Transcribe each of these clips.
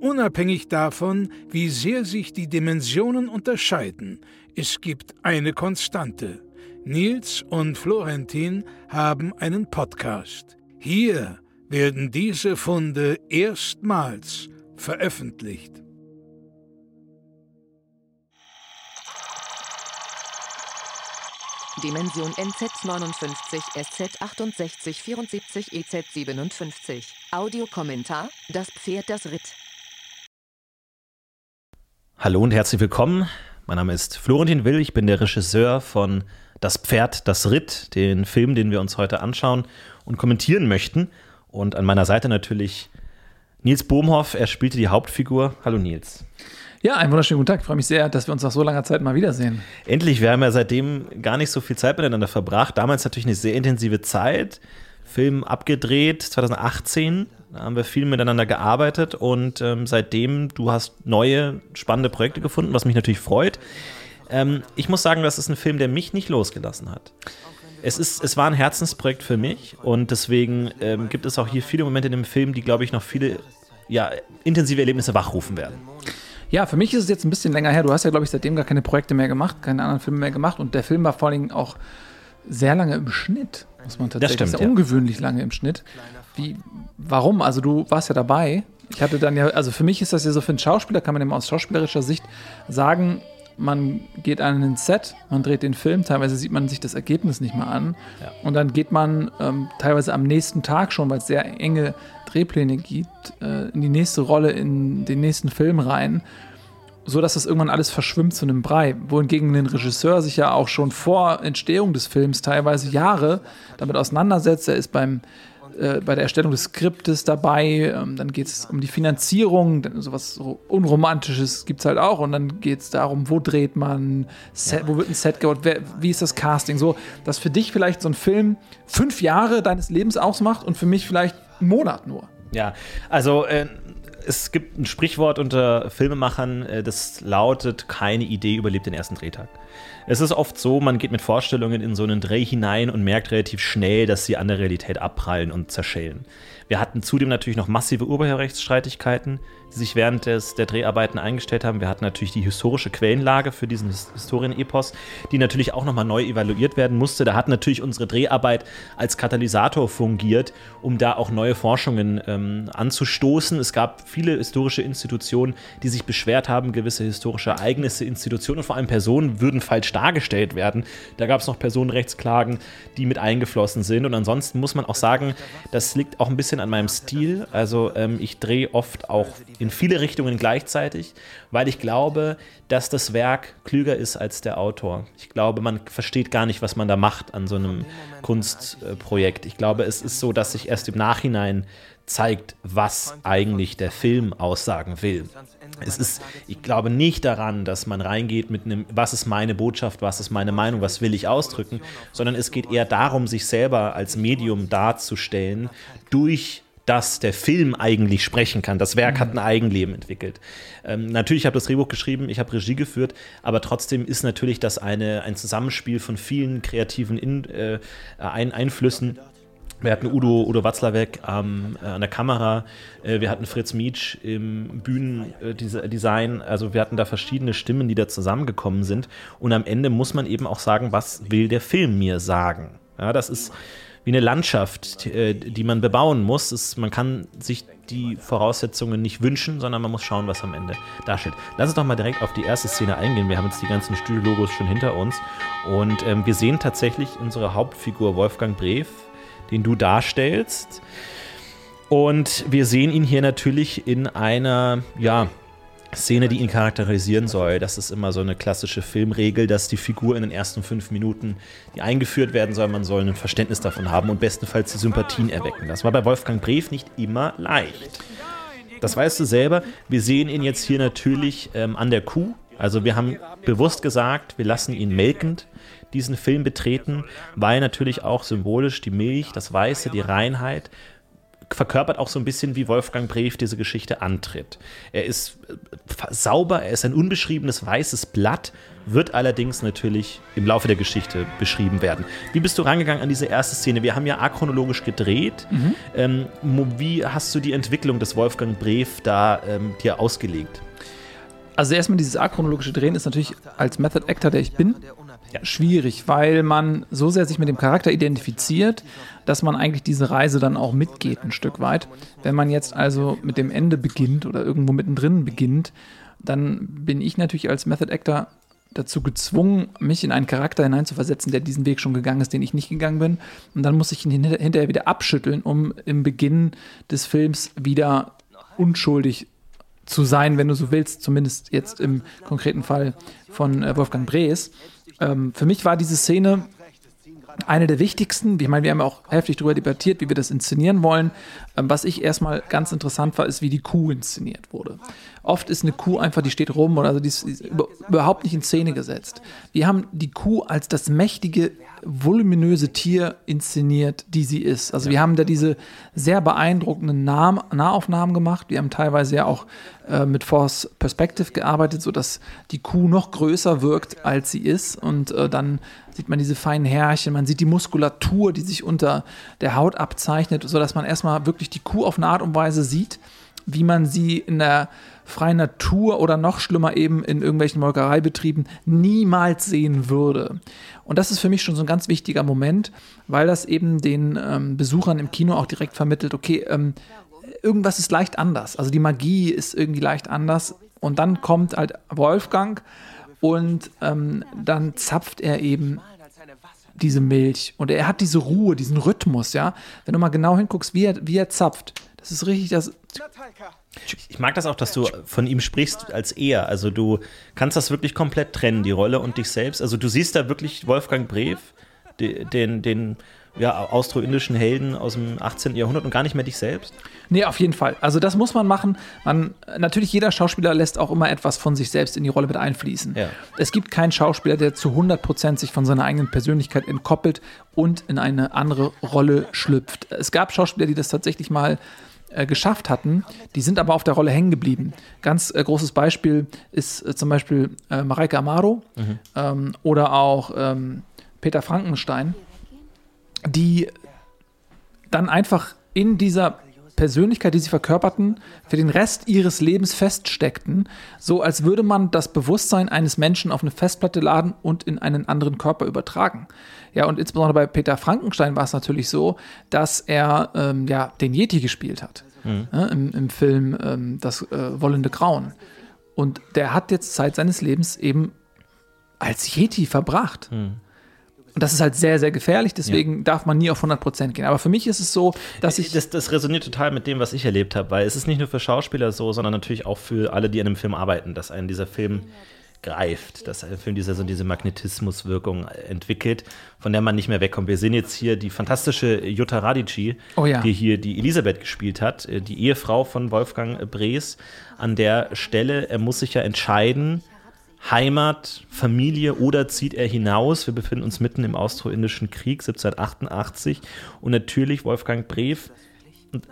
Unabhängig davon, wie sehr sich die Dimensionen unterscheiden, es gibt eine Konstante. Nils und Florentin haben einen Podcast. Hier werden diese Funde erstmals veröffentlicht. Dimension NZ 59, SZ 68, 74, EZ 57. Audiokommentar: Das Pferd, das Ritt. Hallo und herzlich willkommen. Mein Name ist Florentin Will, ich bin der Regisseur von Das Pferd, das Ritt, den Film, den wir uns heute anschauen und kommentieren möchten. Und an meiner Seite natürlich Nils Bohmhoff, er spielte die Hauptfigur. Hallo Nils. Ja, einen wunderschönen guten Tag. Ich freue mich sehr, dass wir uns nach so langer Zeit mal wiedersehen. Endlich, wir haben ja seitdem gar nicht so viel Zeit miteinander verbracht. Damals natürlich eine sehr intensive Zeit. Film abgedreht, 2018. Da haben wir viel miteinander gearbeitet und ähm, seitdem, du hast neue, spannende Projekte gefunden, was mich natürlich freut. Ähm, ich muss sagen, das ist ein Film, der mich nicht losgelassen hat. Es, ist, es war ein Herzensprojekt für mich und deswegen ähm, gibt es auch hier viele Momente in dem Film, die, glaube ich, noch viele ja, intensive Erlebnisse wachrufen werden. Ja, für mich ist es jetzt ein bisschen länger her. Du hast ja, glaube ich, seitdem gar keine Projekte mehr gemacht, keine anderen Filme mehr gemacht und der Film war vor allen Dingen auch sehr lange im Schnitt, muss man tatsächlich Das stimmt, ja. ungewöhnlich lange im Schnitt. Wie, warum? Also du warst ja dabei. Ich hatte dann ja, also für mich ist das ja so für einen Schauspieler, kann man mal aus schauspielerischer Sicht sagen, man geht an ein Set, man dreht den Film, teilweise sieht man sich das Ergebnis nicht mal an. Ja. Und dann geht man ähm, teilweise am nächsten Tag schon, weil es sehr enge Drehpläne gibt, äh, in die nächste Rolle, in den nächsten Film rein so dass das irgendwann alles verschwimmt zu einem Brei. Wohingegen ein Regisseur sich ja auch schon vor Entstehung des Films teilweise Jahre damit auseinandersetzt. Er ist beim, äh, bei der Erstellung des Skriptes dabei. Ähm, dann geht es um die Finanzierung, dann sowas so Unromantisches gibt es halt auch. Und dann geht es darum, wo dreht man, Set, wo wird ein Set gebaut, wer, wie ist das Casting. So, dass für dich vielleicht so ein Film fünf Jahre deines Lebens ausmacht und für mich vielleicht einen Monat nur. Ja, also äh, es gibt ein Sprichwort unter Filmemachern, äh, das lautet, keine Idee überlebt den ersten Drehtag. Es ist oft so, man geht mit Vorstellungen in so einen Dreh hinein und merkt relativ schnell, dass sie an der Realität abprallen und zerschellen. Wir hatten zudem natürlich noch massive Urheberrechtsstreitigkeiten, sich während des, der Dreharbeiten eingestellt haben. Wir hatten natürlich die historische Quellenlage für diesen His- Historienepos, die natürlich auch nochmal neu evaluiert werden musste. Da hat natürlich unsere Dreharbeit als Katalysator fungiert, um da auch neue Forschungen ähm, anzustoßen. Es gab viele historische Institutionen, die sich beschwert haben, gewisse historische Ereignisse, Institutionen und vor allem Personen würden falsch dargestellt werden. Da gab es noch Personenrechtsklagen, die mit eingeflossen sind. Und ansonsten muss man auch sagen, das liegt auch ein bisschen an meinem Stil. Also ähm, ich drehe oft auch in viele Richtungen gleichzeitig, weil ich glaube, dass das Werk klüger ist als der Autor. Ich glaube, man versteht gar nicht, was man da macht an so einem Kunstprojekt. Ich glaube, es ist so, dass sich erst im Nachhinein zeigt, was eigentlich der Film aussagen will. Es ist, ich glaube nicht daran, dass man reingeht mit einem, was ist meine Botschaft, was ist meine Meinung, was will ich ausdrücken, sondern es geht eher darum, sich selber als Medium darzustellen durch das der Film eigentlich sprechen kann. Das Werk hat ein Eigenleben entwickelt. Ähm, natürlich habe ich das Drehbuch geschrieben, ich habe Regie geführt, aber trotzdem ist natürlich das eine, ein Zusammenspiel von vielen kreativen In, äh, ein Einflüssen. Wir hatten Udo, Udo Watzlawick ähm, äh, an der Kamera, äh, wir hatten Fritz Mietsch im Bühnendesign, also wir hatten da verschiedene Stimmen, die da zusammengekommen sind. Und am Ende muss man eben auch sagen, was will der Film mir sagen? Ja, das ist wie eine Landschaft, äh, die man bebauen muss. Es, man kann sich die Voraussetzungen nicht wünschen, sondern man muss schauen, was am Ende darstellt. Lass uns doch mal direkt auf die erste Szene eingehen. Wir haben jetzt die ganzen Studiologos schon hinter uns und ähm, wir sehen tatsächlich unsere Hauptfigur Wolfgang Brev, den du darstellst. Und wir sehen ihn hier natürlich in einer, ja, Szene, die ihn charakterisieren soll. Das ist immer so eine klassische Filmregel, dass die Figur in den ersten fünf Minuten, die eingeführt werden soll, man soll ein Verständnis davon haben und bestenfalls die Sympathien erwecken. Das war bei Wolfgang Brev nicht immer leicht. Das weißt du selber. Wir sehen ihn jetzt hier natürlich ähm, an der Kuh. Also wir haben bewusst gesagt, wir lassen ihn melkend diesen Film betreten, weil natürlich auch symbolisch die Milch, das Weiße, die Reinheit verkörpert auch so ein bisschen, wie Wolfgang Brev diese Geschichte antritt. Er ist äh, sauber, er ist ein unbeschriebenes weißes Blatt, wird allerdings natürlich im Laufe der Geschichte beschrieben werden. Wie bist du rangegangen an diese erste Szene? Wir haben ja achronologisch gedreht. Mhm. Ähm, wie hast du die Entwicklung des Wolfgang Brev da ähm, dir ausgelegt? Also erstmal dieses achronologische Drehen ist natürlich als Method Actor, der ich bin, ja. schwierig, weil man so sehr sich mit dem Charakter identifiziert, dass man eigentlich diese Reise dann auch mitgeht ein Stück weit. Wenn man jetzt also mit dem Ende beginnt oder irgendwo mittendrin beginnt, dann bin ich natürlich als Method Actor dazu gezwungen, mich in einen Charakter hineinzuversetzen, der diesen Weg schon gegangen ist, den ich nicht gegangen bin. Und dann muss ich ihn hinterher wieder abschütteln, um im Beginn des Films wieder unschuldig zu sein, wenn du so willst, zumindest jetzt im konkreten Fall von äh, Wolfgang Brees. Ähm, für mich war diese Szene eine der wichtigsten. Ich meine, wir haben auch heftig darüber debattiert, wie wir das inszenieren wollen. Ähm, was ich erstmal ganz interessant war, ist, wie die Kuh inszeniert wurde. Oft ist eine Kuh einfach, die steht rum oder also die ist überhaupt nicht in Szene gesetzt. Wir haben die Kuh als das mächtige, voluminöse Tier inszeniert, die sie ist. Also wir haben da diese sehr beeindruckenden nah Nahaufnahmen gemacht. Wir haben teilweise ja auch äh, mit Force Perspective gearbeitet, sodass die Kuh noch größer wirkt, als sie ist. Und äh, dann sieht man diese feinen Härchen, man sieht die Muskulatur, die sich unter der Haut abzeichnet, sodass man erstmal wirklich die Kuh auf eine Art und Weise sieht, wie man sie in der freien Natur oder noch schlimmer eben in irgendwelchen Molkereibetrieben niemals sehen würde. Und das ist für mich schon so ein ganz wichtiger Moment, weil das eben den ähm, Besuchern im Kino auch direkt vermittelt, okay, ähm, irgendwas ist leicht anders. Also die Magie ist irgendwie leicht anders. Und dann kommt halt Wolfgang und ähm, dann zapft er eben diese Milch und er hat diese Ruhe, diesen Rhythmus, ja. Wenn du mal genau hinguckst, wie er, wie er zapft, das ist richtig das. Ich mag das auch, dass du von ihm sprichst als er. Also du kannst das wirklich komplett trennen, die Rolle und dich selbst. Also du siehst da wirklich Wolfgang Brev, den, den ja, austro-indischen Helden aus dem 18. Jahrhundert und gar nicht mehr dich selbst? Nee, auf jeden Fall. Also das muss man machen. Man, natürlich, jeder Schauspieler lässt auch immer etwas von sich selbst in die Rolle mit einfließen. Ja. Es gibt keinen Schauspieler, der zu 100% sich von seiner eigenen Persönlichkeit entkoppelt und in eine andere Rolle schlüpft. Es gab Schauspieler, die das tatsächlich mal äh, geschafft hatten, die sind aber auf der Rolle hängen geblieben. Ganz äh, großes Beispiel ist äh, zum Beispiel äh, Mareike Amaro mhm. ähm, oder auch ähm, Peter Frankenstein die dann einfach in dieser Persönlichkeit, die sie verkörperten, für den Rest ihres Lebens feststeckten, so als würde man das Bewusstsein eines Menschen auf eine Festplatte laden und in einen anderen Körper übertragen. Ja, und insbesondere bei Peter Frankenstein war es natürlich so, dass er ähm, ja, den Yeti gespielt hat mhm. ja, im, im, Film ähm, Das äh, Wollende Grauen. Und der hat jetzt Zeit seines Lebens eben als Yeti verbracht. Mhm. Und das ist halt sehr, sehr gefährlich, deswegen ja. darf man nie auf 100% gehen. Aber für mich ist es so, dass ich. Das, das resoniert total mit dem, was ich erlebt habe, weil es ist nicht nur für Schauspieler so, sondern natürlich auch für alle, die an einem Film arbeiten, dass einen dieser Film greift, dass ein Film dieser, so diese Magnetismuswirkung entwickelt, von der man nicht mehr wegkommt. Wir sehen jetzt hier die fantastische Jutta Radici, oh ja. die hier die Elisabeth gespielt hat, äh, die Ehefrau von Wolfgang Brees. An der Stelle, er muss sich ja entscheiden, Heimat, Familie oder zieht er hinaus? Wir befinden uns mitten im Austro-Indischen Krieg 1788 und natürlich Wolfgang Brev,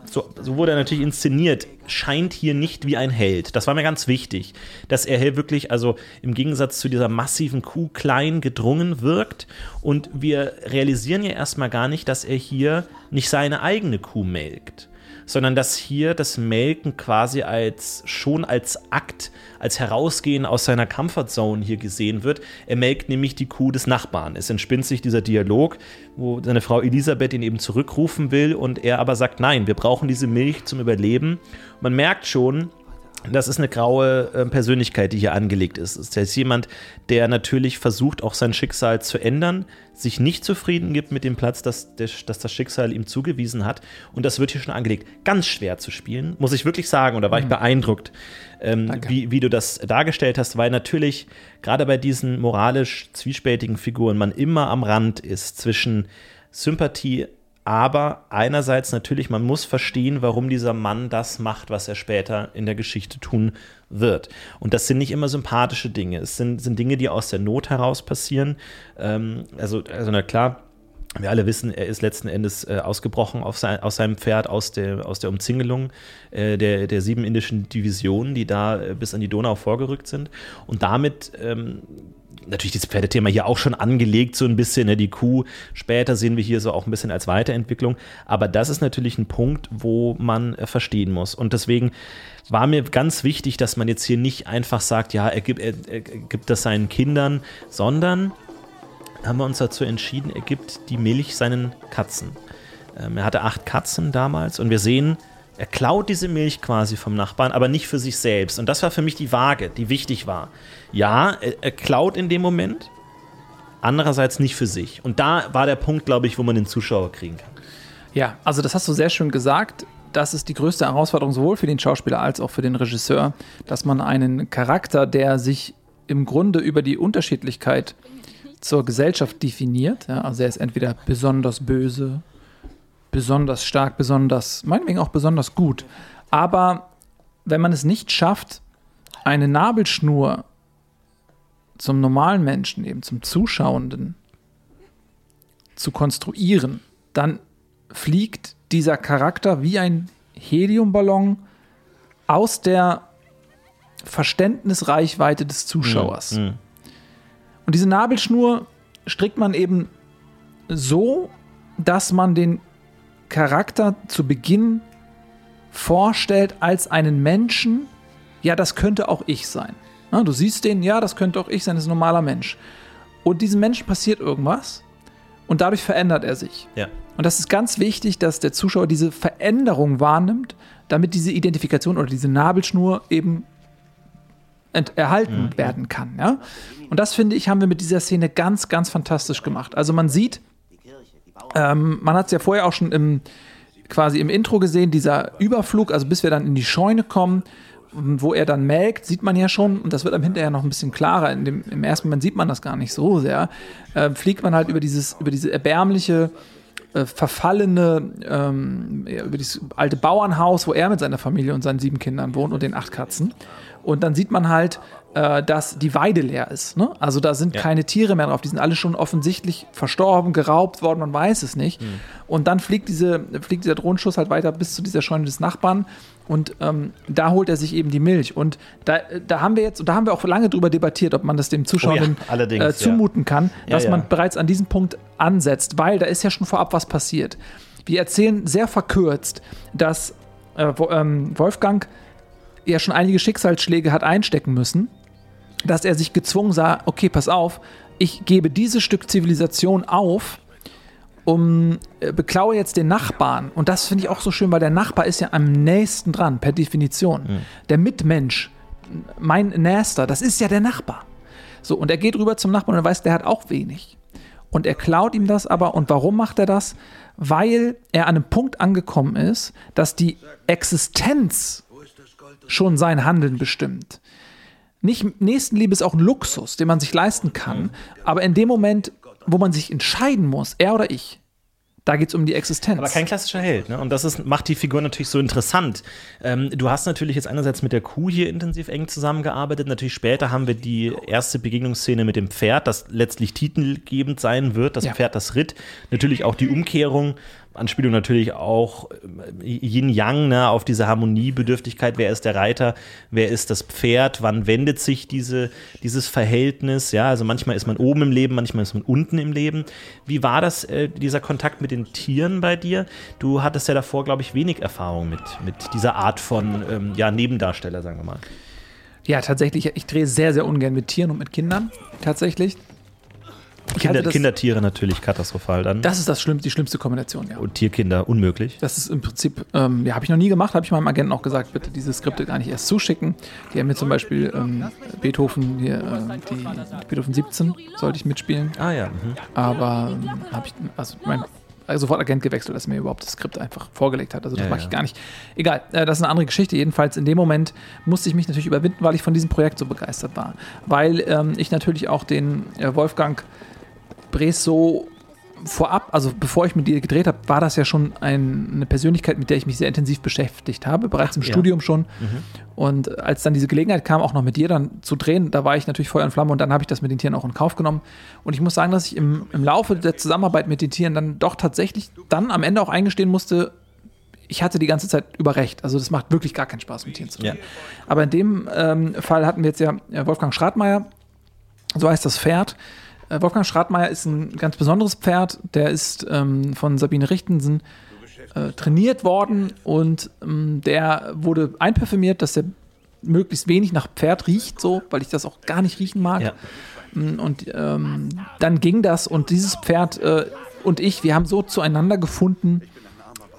so, so, wurde er natürlich inszeniert, scheint hier nicht wie ein Held. Das war mir ganz wichtig, dass er hier wirklich, also im Gegensatz zu dieser massiven Kuh, klein gedrungen wirkt. Und wir realisieren ja erstmal gar nicht, dass er hier nicht seine eigene Kuh melkt sondern dass hier das Melken quasi als schon als Akt, als Herausgehen aus seiner Comfortzone hier gesehen wird. Er melkt nämlich die Kuh des Nachbarn. Es entspinnt sich dieser Dialog, wo seine Frau Elisabeth ihn eben zurückrufen will und er aber sagt, nein, wir brauchen diese Milch zum Überleben. Man merkt schon, das ist eine graue äh, Persönlichkeit, die hier angelegt ist. Es ist jemand, der natürlich versucht, auch sein Schicksal zu ändern, sich nicht zufrieden gibt mit dem Platz, das, das das Schicksal ihm zugewiesen hat. Und das wird hier schon angelegt. Ganz schwer zu spielen, muss ich wirklich sagen. Und da war mhm. ich beeindruckt, ähm, wie, wie du das dargestellt hast, weil natürlich gerade bei diesen moralisch zwiespältigen Figuren man immer am Rand ist zwischen Sympathie aber einerseits natürlich, man muss verstehen, warum dieser Mann das macht, was er später in der Geschichte tun wird. Und das sind nicht immer sympathische Dinge. Es sind, sind Dinge, die aus der Not heraus passieren. Ähm, also, also, na klar, wir alle wissen, er ist letzten Endes äh, ausgebrochen sein, aus seinem Pferd aus der, aus der Umzingelung äh, der, der sieben indischen Divisionen, die da äh, bis an die Donau vorgerückt sind. Und damit ähm, natürlich dieses Pferdethema hier auch schon angelegt, so ein bisschen, ne, die Kuh. Später sehen wir hier so auch ein bisschen als Weiterentwicklung. Aber das ist natürlich ein Punkt, wo man äh, verstehen muss. Und deswegen war mir ganz wichtig, dass man jetzt hier nicht einfach sagt, ja, er gibt, er, er gibt das seinen Kindern, sondern haben wir uns dazu entschieden, er gibt die Milch seinen Katzen. Ähm, er hatte acht Katzen damals und wir sehen, er klaut diese Milch quasi vom Nachbarn, aber nicht für sich selbst. Und das war für mich die Waage, die wichtig war. Ja, er, er klaut in dem Moment, andererseits nicht für sich. Und da war der Punkt, glaube ich, wo man den Zuschauer kriegen kann. Ja, also das hast du sehr schön gesagt. Das ist die größte Herausforderung sowohl für den Schauspieler als auch für den Regisseur, dass man einen Charakter, der sich im Grunde über die Unterschiedlichkeit zur Gesellschaft definiert, ja, also er ist entweder besonders böse, besonders stark, besonders, meinetwegen auch besonders gut. Aber wenn man es nicht schafft, eine Nabelschnur zum normalen Menschen, eben zum Zuschauenden, zu konstruieren, dann fliegt dieser Charakter wie ein Heliumballon aus der Verständnisreichweite des Zuschauers. Mhm. Und diese Nabelschnur strickt man eben so, dass man den Charakter zu Beginn vorstellt als einen Menschen, ja, das könnte auch ich sein. Ja, du siehst den, ja, das könnte auch ich sein, das ist ein normaler Mensch. Und diesem Menschen passiert irgendwas und dadurch verändert er sich. Ja. Und das ist ganz wichtig, dass der Zuschauer diese Veränderung wahrnimmt, damit diese Identifikation oder diese Nabelschnur eben erhalten mhm. werden kann. Ja? Und das finde ich, haben wir mit dieser Szene ganz, ganz fantastisch gemacht. Also man sieht, ähm, man hat es ja vorher auch schon im, quasi im Intro gesehen, dieser Überflug, also bis wir dann in die Scheune kommen, wo er dann melkt, sieht man ja schon, und das wird am hinterher noch ein bisschen klarer. Dem, Im ersten Moment sieht man das gar nicht so sehr. Äh, fliegt man halt über dieses, über diese erbärmliche, äh, verfallene, ähm, über dieses alte Bauernhaus, wo er mit seiner Familie und seinen sieben Kindern wohnt und den acht Katzen. Und dann sieht man halt, äh, dass die Weide leer ist. Ne? Also da sind ja. keine Tiere mehr drauf. Die sind alle schon offensichtlich verstorben, geraubt worden, man weiß es nicht. Mhm. Und dann fliegt, diese, fliegt dieser Drohnenschuss halt weiter bis zu dieser Scheune des Nachbarn. Und ähm, da holt er sich eben die Milch. Und da, da haben wir jetzt, da haben wir auch lange drüber debattiert, ob man das dem Zuschauer oh ja, äh, zumuten kann, dass ja, man bereits an diesem Punkt ansetzt, weil da ist ja schon vorab was passiert. Wir erzählen sehr verkürzt, dass äh, ähm, Wolfgang ja schon einige Schicksalsschläge hat einstecken müssen, dass er sich gezwungen sah, okay, pass auf, ich gebe dieses Stück Zivilisation auf, um äh, beklaue jetzt den Nachbarn. Und das finde ich auch so schön, weil der Nachbar ist ja am nächsten dran, per Definition. Mhm. Der Mitmensch, mein Nächster, das ist ja der Nachbar. So, und er geht rüber zum Nachbarn und er weiß, der hat auch wenig. Und er klaut ihm das aber. Und warum macht er das? Weil er an einem Punkt angekommen ist, dass die Existenz schon sein Handeln bestimmt. Nicht Nächstenliebe ist auch ein Luxus, den man sich leisten kann, aber in dem Moment, wo man sich entscheiden muss, er oder ich, da geht es um die Existenz. Aber kein klassischer Held, ne? Und das ist, macht die Figur natürlich so interessant. Ähm, du hast natürlich jetzt einerseits mit der Kuh hier intensiv eng zusammengearbeitet. Natürlich später haben wir die erste Begegnungsszene mit dem Pferd, das letztlich titelgebend sein wird. Das ja. Pferd, das ritt. Natürlich auch die Umkehrung Anspielung natürlich auch äh, Yin-Yang, ne, auf diese Harmoniebedürftigkeit. Wer ist der Reiter? Wer ist das Pferd? Wann wendet sich diese, dieses Verhältnis? Ja, also manchmal ist man oben im Leben, manchmal ist man unten im Leben. Wie war das, äh, dieser Kontakt mit den Tieren bei dir? Du hattest ja davor, glaube ich, wenig Erfahrung mit, mit dieser Art von ähm, ja, Nebendarsteller, sagen wir mal. Ja, tatsächlich. Ich drehe sehr, sehr ungern mit Tieren und mit Kindern. Tatsächlich. Kinder, das, Kindertiere natürlich katastrophal dann. Das ist das schlimmste, die schlimmste Kombination, ja. Und Tierkinder unmöglich. Das ist im Prinzip, ähm, ja, habe ich noch nie gemacht, habe ich meinem Agenten auch gesagt, bitte diese Skripte gar nicht erst zuschicken. Die haben mir zum Beispiel ähm, Beethoven, hier, äh, die, Beethoven 17 sollte ich mitspielen. Ah ja. Mhm. Aber ähm, habe ich, also mein also sofort Agent gewechselt, dass er mir überhaupt das Skript einfach vorgelegt hat. Also das ja, mache ich gar nicht. Egal, äh, das ist eine andere Geschichte. Jedenfalls in dem Moment musste ich mich natürlich überwinden, weil ich von diesem Projekt so begeistert war. Weil ähm, ich natürlich auch den äh, Wolfgang Bresso vorab, also bevor ich mit dir gedreht habe, war das ja schon ein, eine Persönlichkeit, mit der ich mich sehr intensiv beschäftigt habe, bereits im ja. Studium schon. Mhm. Und als dann diese Gelegenheit kam, auch noch mit dir dann zu drehen, da war ich natürlich Feuer und Flamme und dann habe ich das mit den Tieren auch in Kauf genommen. Und ich muss sagen, dass ich im, im Laufe der Zusammenarbeit mit den Tieren dann doch tatsächlich dann am Ende auch eingestehen musste, ich hatte die ganze Zeit über recht. Also das macht wirklich gar keinen Spaß, mit Tieren zu drehen. Ja. Aber in dem ähm, Fall hatten wir jetzt ja Wolfgang Schratmeier, so heißt das Pferd. Äh, Wolfgang Schratmeier ist ein ganz besonderes Pferd. Der ist ähm, von Sabine Richtensen äh, trainiert worden und ähm, der wurde einparfümiert, dass er möglichst wenig nach Pferd riecht, so, weil ich das auch gar nicht riechen mag. Ja. Mm, Und ähm, dann ging das und dieses Pferd äh, und ich, wir haben so zueinander gefunden,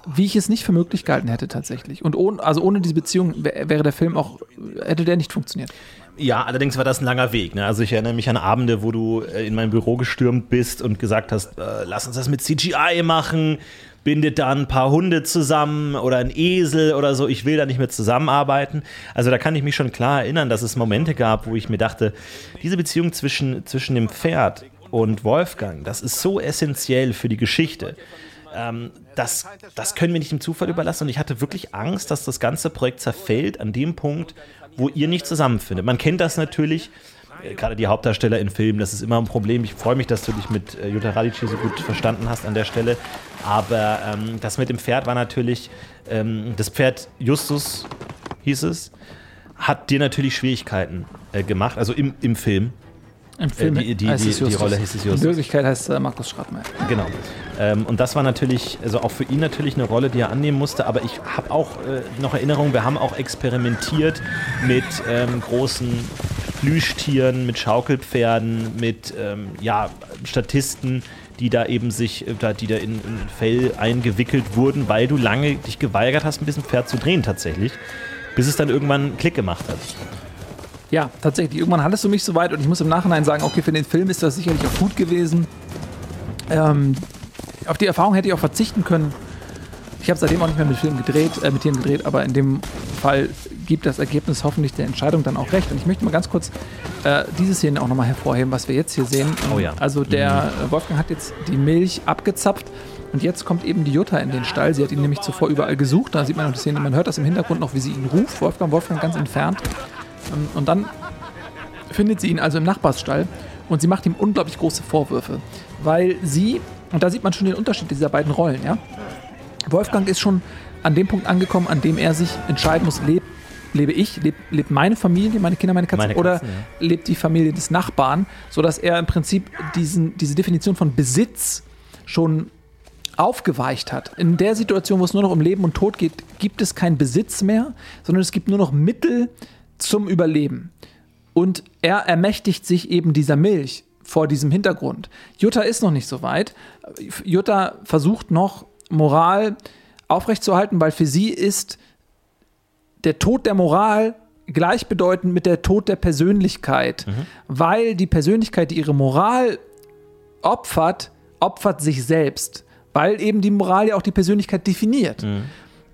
wie ich es nicht für möglich gehalten hätte tatsächlich. Und ohne, also ohne diese Beziehung wär, wäre der Film auch, hätte der nicht funktioniert. Ja, allerdings war das ein langer Weg. Ne? Also ich erinnere mich an Abende, wo du äh, in mein Büro gestürmt bist und gesagt hast, äh, lass uns das mit CGI machen, bindet da ein paar Hunde zusammen oder ein Esel oder so, ich will da nicht mehr zusammenarbeiten. Also da kann ich mich schon klar erinnern, dass es Momente gab, wo ich mir dachte, diese Beziehung zwischen, zwischen dem Pferd und Wolfgang, das ist so essentiell für die Geschichte. Ähm, das, das können wir nicht dem Zufall überlassen. Und ich hatte wirklich Angst, dass das ganze Projekt zerfällt an dem Punkt, wo ihr nicht zusammenfindet. Man kennt das natürlich, äh, gerade die Hauptdarsteller in Filmen, das ist immer ein Problem. Ich freue mich, dass du dich mit äh, Jutta Radici so gut verstanden hast an der Stelle. Aber ähm, das mit dem Pferd war natürlich, ähm, das Pferd Justus hieß es, hat dir natürlich Schwierigkeiten äh, gemacht, also im, im Film. Im Film die- die- heißt die- die Justus. Rolle hieß es In Justus. Wirklichkeit heißt äh, Markus Schratmeier. Genau. Ähm, und das war natürlich, also auch für ihn natürlich eine Rolle, die er annehmen musste. Aber ich habe auch äh, noch Erinnerungen, wir haben auch experimentiert mit ähm, großen Plüschtieren, mit Schaukelpferden, mit ähm, ja, Statisten, die da eben sich, äh, da- die da in, in Fell eingewickelt wurden, weil du lange dich geweigert hast, ein bisschen Pferd zu drehen tatsächlich. Bis es dann irgendwann einen Klick gemacht hat. Ja, tatsächlich. Irgendwann hattest du mich so weit und ich muss im Nachhinein sagen, okay, für den Film ist das sicherlich auch gut gewesen. Ähm, auf die Erfahrung hätte ich auch verzichten können. Ich habe seitdem auch nicht mehr mit Filmen gedreht, äh, mit Tieren gedreht, aber in dem Fall gibt das Ergebnis hoffentlich der Entscheidung dann auch recht. Und ich möchte mal ganz kurz äh, diese Szene auch nochmal hervorheben, was wir jetzt hier sehen. Oh ja. Also der äh, Wolfgang hat jetzt die Milch abgezapft und jetzt kommt eben die Jutta in den Stall. Sie hat ihn nämlich zuvor überall gesucht. Da sieht man noch die Szene, man hört das im Hintergrund noch, wie sie ihn ruft. Wolfgang, Wolfgang ganz entfernt. Ähm, Und dann findet sie ihn also im Nachbarsstall und sie macht ihm unglaublich große Vorwürfe, weil sie, und da sieht man schon den Unterschied dieser beiden Rollen, ja. Wolfgang ist schon an dem Punkt angekommen, an dem er sich entscheiden muss, leb, lebe ich, leb, lebt meine Familie, meine Kinder, meine Katzen, Meine oder Katzen, ja. lebt die Familie des Nachbarn, sodass er im Prinzip diesen, diese Definition von Besitz schon aufgeweicht hat. In der Situation, wo es nur noch um Leben und Tod geht, gibt es keinen Besitz mehr, sondern es gibt nur noch Mittel zum Überleben. Und er ermächtigt sich eben dieser Milch vor diesem Hintergrund. Jutta ist noch nicht so weit. Jutta versucht noch Moral aufrechtzuerhalten, weil für sie ist der Tod der Moral gleichbedeutend mit der Tod der Persönlichkeit, weil die Persönlichkeit, die ihre Moral opfert, opfert sich selbst, weil eben die Moral ja auch die Persönlichkeit definiert.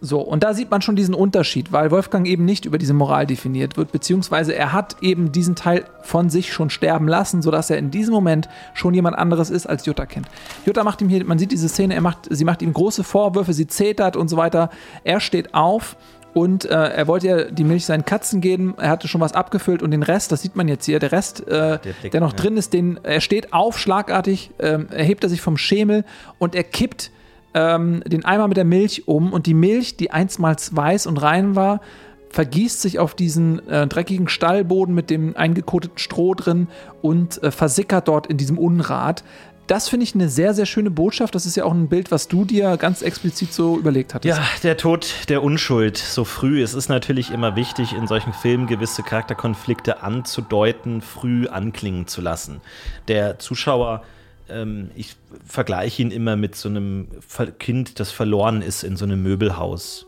So, und da sieht man schon diesen Unterschied, weil Wolfgang eben nicht über diese Moral definiert wird, beziehungsweise er hat eben diesen Teil von sich schon sterben lassen, sodass er in diesem Moment schon jemand anderes ist, als Jutta kennt. Jutta macht ihm hier, man sieht diese Szene, er macht, sie macht ihm große Vorwürfe, sie zetert und so weiter. Er steht auf und äh, er wollte ja die Milch seinen Katzen geben, er hatte schon was abgefüllt und den Rest, das sieht man jetzt hier, der Rest, äh, Blick, der noch ja. drin ist, den, er steht auf, schlagartig, ähm, erhebt er sich vom Schemel und er kippt ähm, den Eimer mit der Milch um und die Milch, die einstmals weiß und rein war, vergießt sich auf diesen äh, dreckigen Stallboden mit dem eingekoteten Stroh drin und äh, versickert dort in diesem Unrat. Das finde ich eine sehr, sehr schöne Botschaft. Das ist ja auch ein Bild, was du dir ganz explizit so überlegt hattest. Ja, der Tod der Unschuld so früh. Es ist natürlich immer wichtig, in solchen Filmen gewisse Charakterkonflikte anzudeuten, früh anklingen zu lassen. Der Zuschauer, ähm, ich vergleiche ihn immer mit so einem Kind, das verloren ist in so einem Möbelhaus.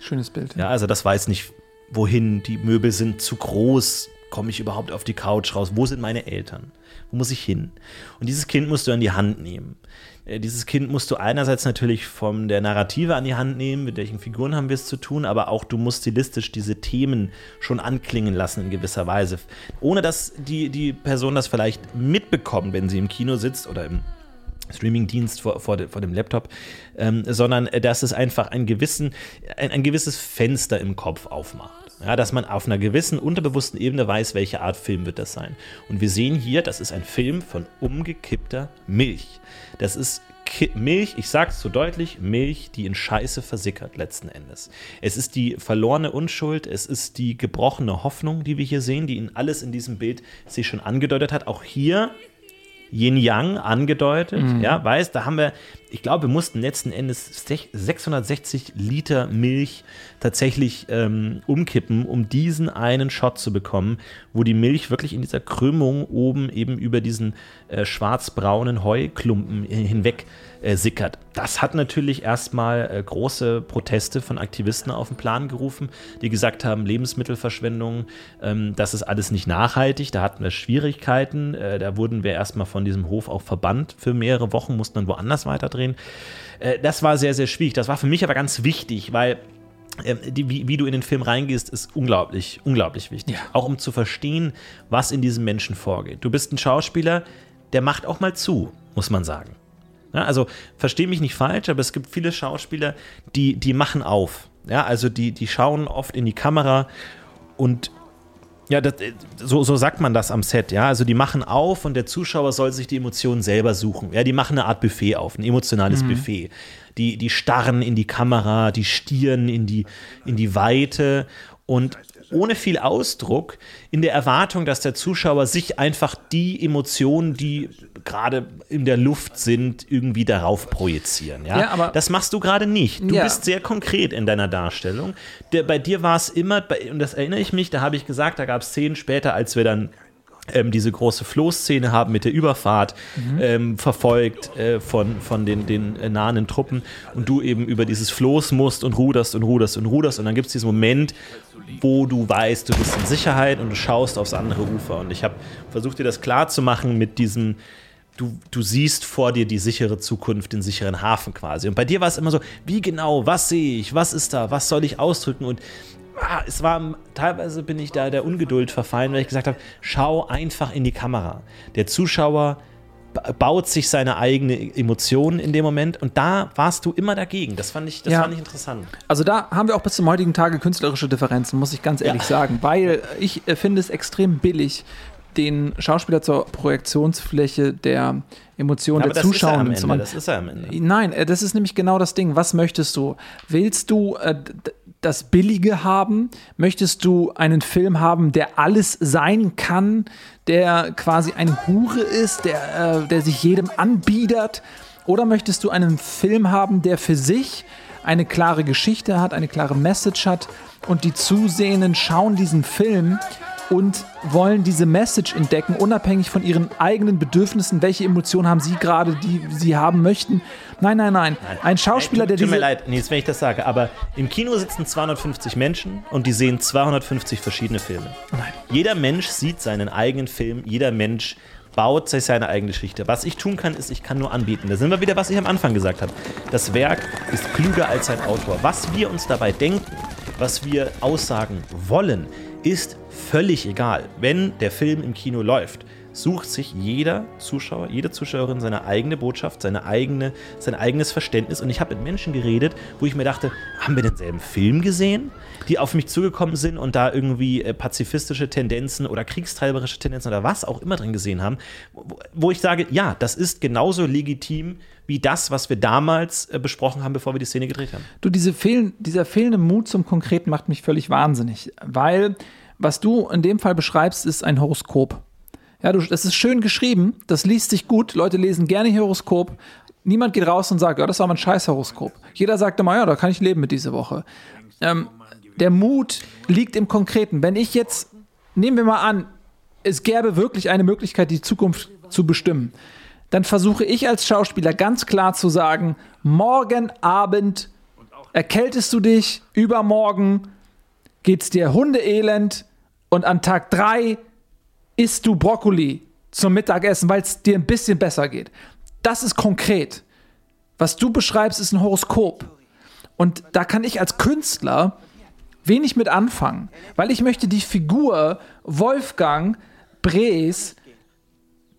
Schönes Bild. Ja, also das weiß nicht, wohin. Die Möbel sind zu groß. Komme ich überhaupt auf die Couch raus? Wo sind meine Eltern? Wo muss ich hin? Und dieses Kind musst du an die Hand nehmen. Äh, Dieses Kind musst du einerseits natürlich von der Narrative an die Hand nehmen, mit welchen Figuren haben wir es zu tun, aber auch du musst stilistisch diese Themen schon anklingen lassen in gewisser Weise. Ohne dass die, die Person das vielleicht mitbekommt, wenn sie im Kino sitzt oder im Streamingdienst vor, vor, vor dem Laptop, ähm, sondern äh, dass es einfach ein, gewissen, ein, ein gewisses Fenster im Kopf aufmacht. Ja, dass man auf einer gewissen unterbewussten Ebene weiß, welche Art Film wird das sein. Und wir sehen hier, das ist ein Film von umgekippter Milch. Das ist Ki Milch, ich sag's so deutlich, Milch, die in Scheiße versickert letzten Endes. Es ist die verlorene Unschuld, es ist die gebrochene Hoffnung, die wir hier sehen, die in alles in diesem Bild sich schon angedeutet hat. Auch hier Yin Yang angedeutet, mhm. ja, weißt, da haben wir, ich glaube, wir mussten letzten Endes 660 Liter Milch tatsächlich ähm, umkippen, um diesen einen Shot zu bekommen, wo die Milch wirklich in dieser Krümmung oben eben über diesen äh, schwarzbraunen Heuklumpen hinweg äh, sickert. Das hat natürlich erstmal äh, große Proteste von Aktivisten auf den Plan gerufen, die gesagt haben, Lebensmittelverschwendung, ähm, das ist alles nicht nachhaltig, da hatten wir Schwierigkeiten, äh, da wurden wir erstmal von diesem Hof auch verbannt für mehrere Wochen, mussten dann woanders weiterdrehen. Äh, das war sehr, sehr schwierig. Das war für mich aber ganz wichtig, weil die, wie, wie, du in den Film reingehst, ist unglaublich, unglaublich wichtig. Ja. Auch um zu verstehen, was in diesem Menschen vorgeht. Du bist ein Schauspieler, der macht auch mal zu, muss man sagen. Ja, also verstehe mich nicht falsch, aber es gibt viele Schauspieler, die, die machen auf. Ja, also die, die schauen oft in die Kamera und ja, das, so, so sagt man das am Set, ja. Also die machen auf und der Zuschauer soll sich die Emotionen selber suchen. Ja, die machen eine Art Buffet auf, ein emotionales mhm. Buffet. Die, die starren in die Kamera, die stieren in die, in die Weite und ohne viel Ausdruck, in der Erwartung, dass der Zuschauer sich einfach die Emotionen, die gerade in der Luft sind, irgendwie darauf projizieren. Ja, ja aber das machst du gerade nicht. Du ja. bist sehr konkret in deiner Darstellung. Der, bei dir war es immer, und das erinnere ich mich, da habe ich gesagt, da gab es Szenen später, als wir dann ähm, diese große Floßszene haben mit der Überfahrt mhm. ähm, verfolgt äh, von, von den, den äh, nahenden Truppen und du eben über dieses Floß musst und ruderst und ruderst und ruderst und dann gibt es diesen Moment, wo du weißt, du bist in Sicherheit und du schaust aufs andere Ufer und ich habe versucht dir das klar zu machen mit diesem Du, du, siehst vor dir die sichere Zukunft, den sicheren Hafen quasi. Und bei dir war es immer so, wie genau, was sehe ich, was ist da, was soll ich ausdrücken? Und ah, es war, teilweise bin ich da der Ungeduld verfallen, weil ich gesagt habe, schau einfach in die Kamera. Der Zuschauer baut sich seine eigene Emotion in dem Moment und da warst du immer dagegen. Das fand ich, das ja. fand ich interessant. Also da haben wir auch bis zum heutigen Tage künstlerische Differenzen, muss ich ganz ehrlich ja. sagen, weil ich äh, finde es extrem billig, den Schauspieler zur Projektionsfläche der Emotionen ja, der Zuschauer zu machen. Das ist er am Ende. Nein, äh, das ist nämlich genau das Ding. Was möchtest du? Willst du äh, das Billige haben? Möchtest du einen Film haben, der alles sein kann, der quasi eine Hure ist, der, äh, der sich jedem anbiedert? Oder möchtest du einen Film haben, der für sich eine klare Geschichte hat, eine klare Message hat und die Zusehenden schauen diesen Film und wollen diese Message entdecken, unabhängig von ihren eigenen Bedürfnissen. Welche Emotionen haben sie gerade, die sie haben möchten? Nein, nein, nein. nein. Ein Schauspieler, der diese. Tut mir leid, Nils, wenn ich das sage, aber im Kino sitzen 250 Menschen und die sehen 250 verschiedene Filme. Nein. Jeder Mensch sieht seinen eigenen Film, jeder Mensch baut sich seine eigene Geschichte. Was ich tun kann, ist, ich kann nur anbieten. Da sind wir wieder, was ich am Anfang gesagt habe. Das Werk ist klüger als sein Autor. Was wir uns dabei denken, was wir aussagen wollen, ist völlig egal. Wenn der Film im Kino läuft, sucht sich jeder Zuschauer, jede Zuschauerin seine eigene Botschaft, seine eigene, sein eigenes Verständnis. Und ich habe mit Menschen geredet, wo ich mir dachte, haben wir denselben Film gesehen, die auf mich zugekommen sind und da irgendwie äh, pazifistische Tendenzen oder kriegstreiberische Tendenzen oder was auch immer drin gesehen haben, wo, ich sage, ja, das ist genauso legitim wie das, was wir damals äh, besprochen haben, bevor wir die Szene gedreht haben. Du, diese fehl dieser fehlende Mut zum Konkreten macht mich völlig wahnsinnig, weil was du in dem Fall beschreibst, ist ein Horoskop. Ja, du, das ist schön geschrieben, das liest sich gut, Leute lesen gerne Horoskop. Niemand geht raus und sagt, ja, das war mein scheiß Horoskop. Jeder sagt immer, ja, da kann ich leben mit dieser Woche. Ähm, der Mut liegt im Konkreten. Wenn ich jetzt, nehmen wir mal an, es gäbe wirklich eine Möglichkeit, die Zukunft zu bestimmen, dann versuche ich als Schauspieler ganz klar zu sagen, morgen Abend erkältest du dich, übermorgen geht's dir hundeelend und an Tag 3 isst du Brokkoli zum Mittagessen, weil es dir ein bisschen besser geht. Das ist konkret. Was du beschreibst, ist ein Horoskop. Und da kann ich als Künstler wenig mit anfangen, weil ich möchte die Figur Wolfgang Brees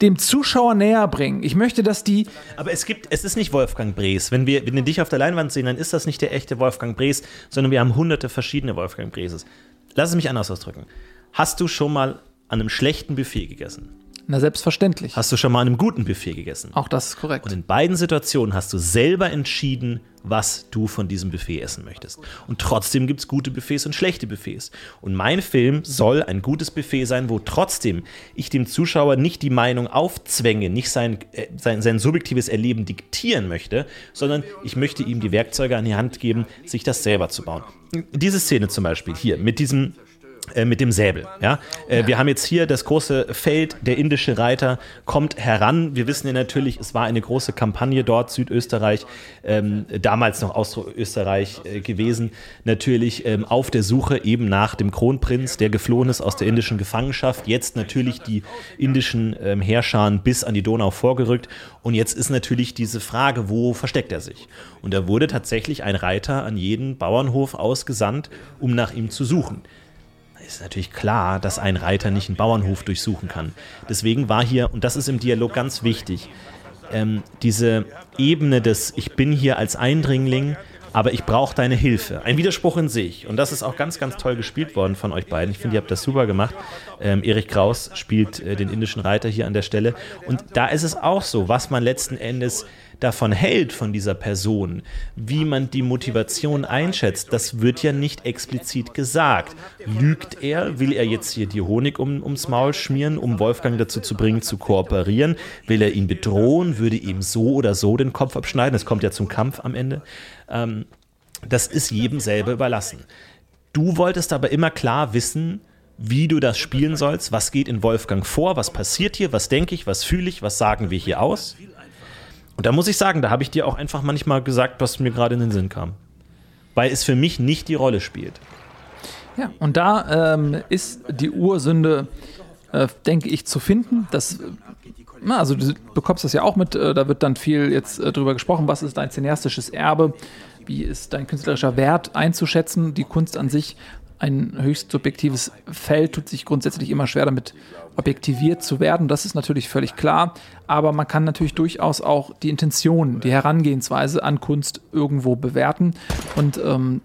dem Zuschauer näher bringen. Ich möchte, dass die. Aber es gibt, es ist nicht Wolfgang Brees. Wenn wir, wenn wir dich auf der Leinwand sehen, dann ist das nicht der echte Wolfgang Brees, sondern wir haben hunderte verschiedene Wolfgang Breeses. Lass es mich anders ausdrücken. Hast du schon mal an einem schlechten Buffet gegessen? Na, selbstverständlich. Hast du schon mal an einem guten Buffet gegessen? Auch das ist korrekt. Und in beiden Situationen hast du selber entschieden, was du von diesem Buffet essen möchtest. Und trotzdem gibt es gute Buffets und schlechte Buffets. Und mein Film soll ein gutes Buffet sein, wo trotzdem ich dem Zuschauer nicht die Meinung aufzwänge, nicht sein, äh, sein, sein subjektives Erleben diktieren möchte, sondern ich möchte ihm die Werkzeuge an die Hand geben, sich das selber zu bauen. Diese Szene zum Beispiel hier mit diesem mit dem Säbel. Ja? Äh, Wir haben jetzt hier das große Feld, der indische Reiter kommt heran. Wir wissen ja natürlich, es war eine große Kampagne dort, Südösterreich, ähm, damals noch Austroösterreich äh, gewesen, natürlich ähm, auf der Suche eben nach dem Kronprinz, der geflohen ist aus der indischen Gefangenschaft. Jetzt natürlich die indischen ähm, Herrscher bis an die Donau vorgerückt. Und jetzt ist natürlich diese Frage, wo versteckt er sich? Und da wurde tatsächlich ein Reiter an jeden Bauernhof ausgesandt, um nach ihm zu suchen ist natürlich klar, dass ein Reiter nicht einen Bauernhof durchsuchen kann. Deswegen war hier, und das ist im Dialog ganz wichtig, ähm, diese Ebene des Ich bin hier als Eindringling, aber ich brauche deine Hilfe. Ein Widerspruch in sich. Und das ist auch ganz, ganz toll gespielt worden von euch beiden. Ich finde, ihr habt das super gemacht. Ähm, Erich Kraus spielt äh, den indischen Reiter hier an der Stelle. Und da ist es auch so, was man letzten Endes davon hält, von dieser Person, wie man die Motivation einschätzt, das wird ja nicht explizit gesagt. Lügt er? Will er jetzt hier die Honig um, ums Maul schmieren, um Wolfgang dazu zu bringen, zu kooperieren? Will er ihn bedrohen? Würde ihm so oder so den Kopf abschneiden? Es kommt ja zum Kampf am Ende. Ähm, das ist jedem selber überlassen. Du wolltest aber immer klar wissen, wie du das spielen sollst, was geht in Wolfgang vor, was passiert hier, was denke ich, was fühle ich, was sagen wir hier aus. Und da muss ich sagen, da habe ich dir auch einfach manchmal gesagt, was mir gerade in den Sinn kam. Weil es für mich nicht die Rolle spielt. Ja, und da ähm, ist die Ursünde, äh, denke ich, zu finden. Das, na, also du bekommst das ja auch mit, äh, da wird dann viel jetzt äh, drüber gesprochen, was ist dein cineastisches Erbe, wie ist dein künstlerischer Wert einzuschätzen, die Kunst an sich ein höchst subjektives Feld tut sich grundsätzlich immer schwer damit objektiviert zu werden. Das ist natürlich völlig klar. Aber man kann natürlich durchaus auch die Intention, die Herangehensweise an Kunst irgendwo bewerten. Und ähm,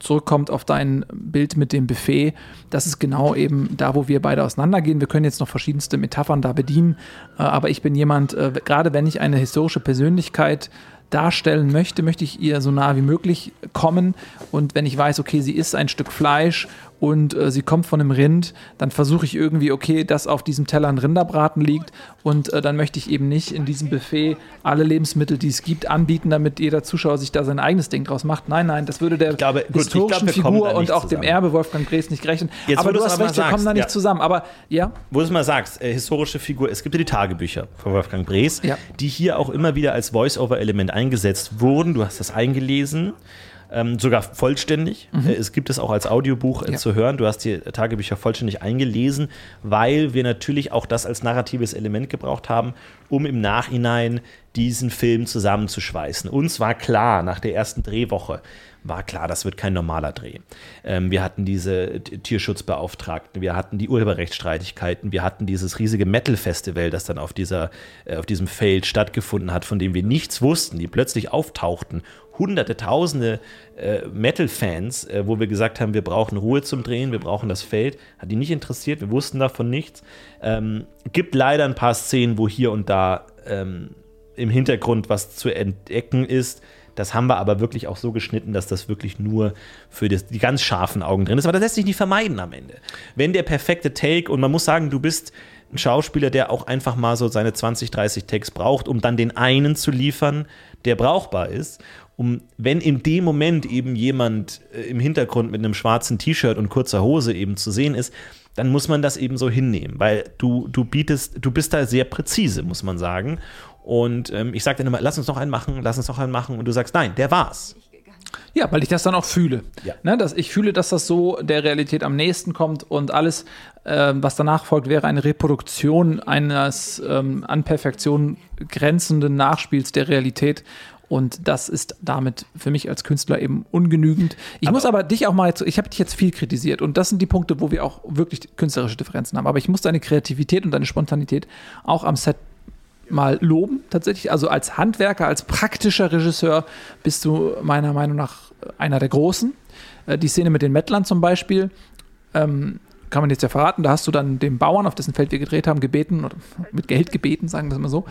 zurückkommt auf dein Bild mit dem Buffet, das ist genau eben da, wo wir beide auseinandergehen. Wir können jetzt noch verschiedenste Metaphern da bedienen, äh, aber ich bin jemand, äh, gerade wenn ich eine historische Persönlichkeit darstellen möchte, möchte ich ihr so nah wie möglich kommen. Und wenn ich weiß, okay, sie ist ein Stück Fleisch und äh, sie kommt von einem Rind, dann versuche ich irgendwie, okay, dass auf diesem Teller ein Rinderbraten liegt und äh, dann möchte ich eben nicht in diesem Buffet alle Lebensmittel, die es gibt, anbieten, damit jeder Zuschauer sich da sein eigenes Ding draus macht. Nein, nein, das würde der glaube, gut, historischen glaub, Figur und auch zusammen. dem Erbe Wolfgang Brees nicht gerecht. Jetzt, aber du hast recht, wir kommen da nicht ja. zusammen. Aber ja. Wo du es mal sagst, äh, historische Figur, es gibt ja die Tagebücher von Wolfgang Brees, Ja. die hier auch immer wieder als Voice-Over-Element eingesetzt wurden. Du hast das eingelesen. Ähm, sogar vollständig. Äh, es gibt es auch als Audiobuch äh, Ja. zu hören. Du hast die Tagebücher vollständig eingelesen, weil wir natürlich auch das als narratives Element gebraucht haben, um im Nachhinein diesen Film zusammenzuschweißen. Uns war klar, nach der ersten Drehwoche, war klar, das wird kein normaler Dreh. Ähm, wir hatten diese Tierschutzbeauftragten, wir hatten die Urheberrechtsstreitigkeiten, wir hatten dieses riesige Metal-Festival, das dann auf, dieser, äh, auf diesem Feld stattgefunden hat, von dem wir nichts wussten, die plötzlich auftauchten. Hunderte, Tausende äh, Metal-Fans, äh, wo wir gesagt haben, wir brauchen Ruhe zum Drehen, wir brauchen das Feld. Hat die nicht interessiert, wir wussten davon nichts. Ähm, gibt leider ein paar Szenen, wo hier und da ähm, im Hintergrund was zu entdecken ist. Das haben wir aber wirklich auch so geschnitten, dass das wirklich nur für das, die ganz scharfen Augen drin ist. Aber das lässt sich nicht vermeiden am Ende. Wenn der perfekte Take, und man muss sagen, du bist ein Schauspieler, der auch einfach mal so seine 20, 30 Takes braucht, um dann den einen zu liefern, der brauchbar ist. Um, wenn in dem Moment eben jemand äh, im Hintergrund mit einem schwarzen T-Shirt und kurzer Hose eben zu sehen ist, dann muss man das eben so hinnehmen, weil du, du bietest, du bist da sehr präzise, muss man sagen. Und ähm, ich sage dann immer, lass uns noch einen machen, lass uns noch einen machen. Und du sagst, nein, der war's. Ja, weil ich das dann auch fühle. Ja. Ne, dass ich fühle, dass das so der Realität am nächsten kommt und alles, ähm, was danach folgt, wäre eine Reproduktion eines ähm, an Perfektion grenzenden Nachspiels der Realität. Und das ist damit für mich als Künstler eben ungenügend. Ich aber muss aber dich auch mal, jetzt, ich habe dich jetzt viel kritisiert und das sind die Punkte, wo wir auch wirklich künstlerische Differenzen haben. Aber ich muss deine Kreativität und deine Spontanität auch am Set mal loben, tatsächlich. Also als Handwerker, als praktischer Regisseur bist du meiner Meinung nach einer der Großen. Äh, die Szene mit den Mettlern zum Beispiel, ähm, kann man jetzt ja verraten, da hast du dann den Bauern, auf dessen Feld wir gedreht haben, gebeten, oder mit Geld gebeten, sagen wir es mal so,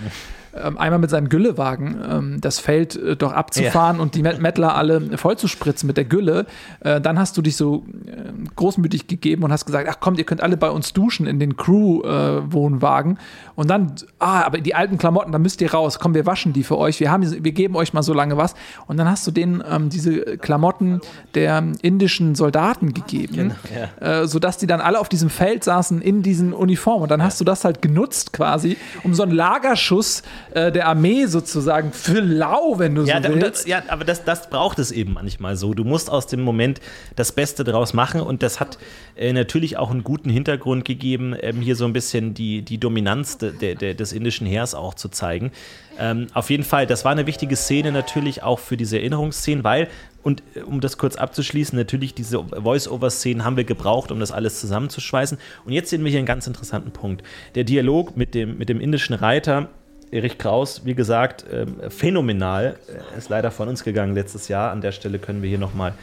ähm, einmal mit seinem Güllewagen ähm, das Feld äh, doch abzufahren ja. und die Mettler alle vollzuspritzen mit der Gülle. Äh, dann hast du dich so äh, großmütig gegeben und hast gesagt, ach kommt, ihr könnt alle bei uns duschen in den Crew-Wohnwagen. Und dann, ah, aber die alten Klamotten, da müsst ihr raus. Komm, wir waschen die für euch. Wir, haben, wir geben euch mal so lange was. Und dann hast du denen ähm, diese Klamotten der indischen Soldaten gegeben, genau, ja. äh, sodass die dann alle auf diesem Feld saßen in diesen Uniformen. Und dann hast du das halt genutzt quasi, um so einen Lagerschuss äh, der Armee sozusagen für lau, wenn du ja, so willst. Das, ja, aber das, das braucht es eben manchmal so. Du musst aus dem Moment das Beste draus machen und das hat äh, natürlich auch einen guten Hintergrund gegeben, ähm, hier so ein bisschen die, die Dominanz de, de, de, des indischen Heers auch zu zeigen. Ähm, auf jeden Fall, das war eine wichtige Szene natürlich auch für diese Erinnerungsszenen, weil, und äh, um das kurz abzuschließen, natürlich diese Voice-Over-Szenen haben wir gebraucht, um das alles zusammenzuschweißen. Und jetzt sehen wir hier einen ganz interessanten Punkt. Der Dialog mit dem, mit dem indischen Reiter Erich Kraus, wie gesagt, ähm, phänomenal. Er ist leider von uns gegangen letztes Jahr. An der Stelle können wir hier nochmal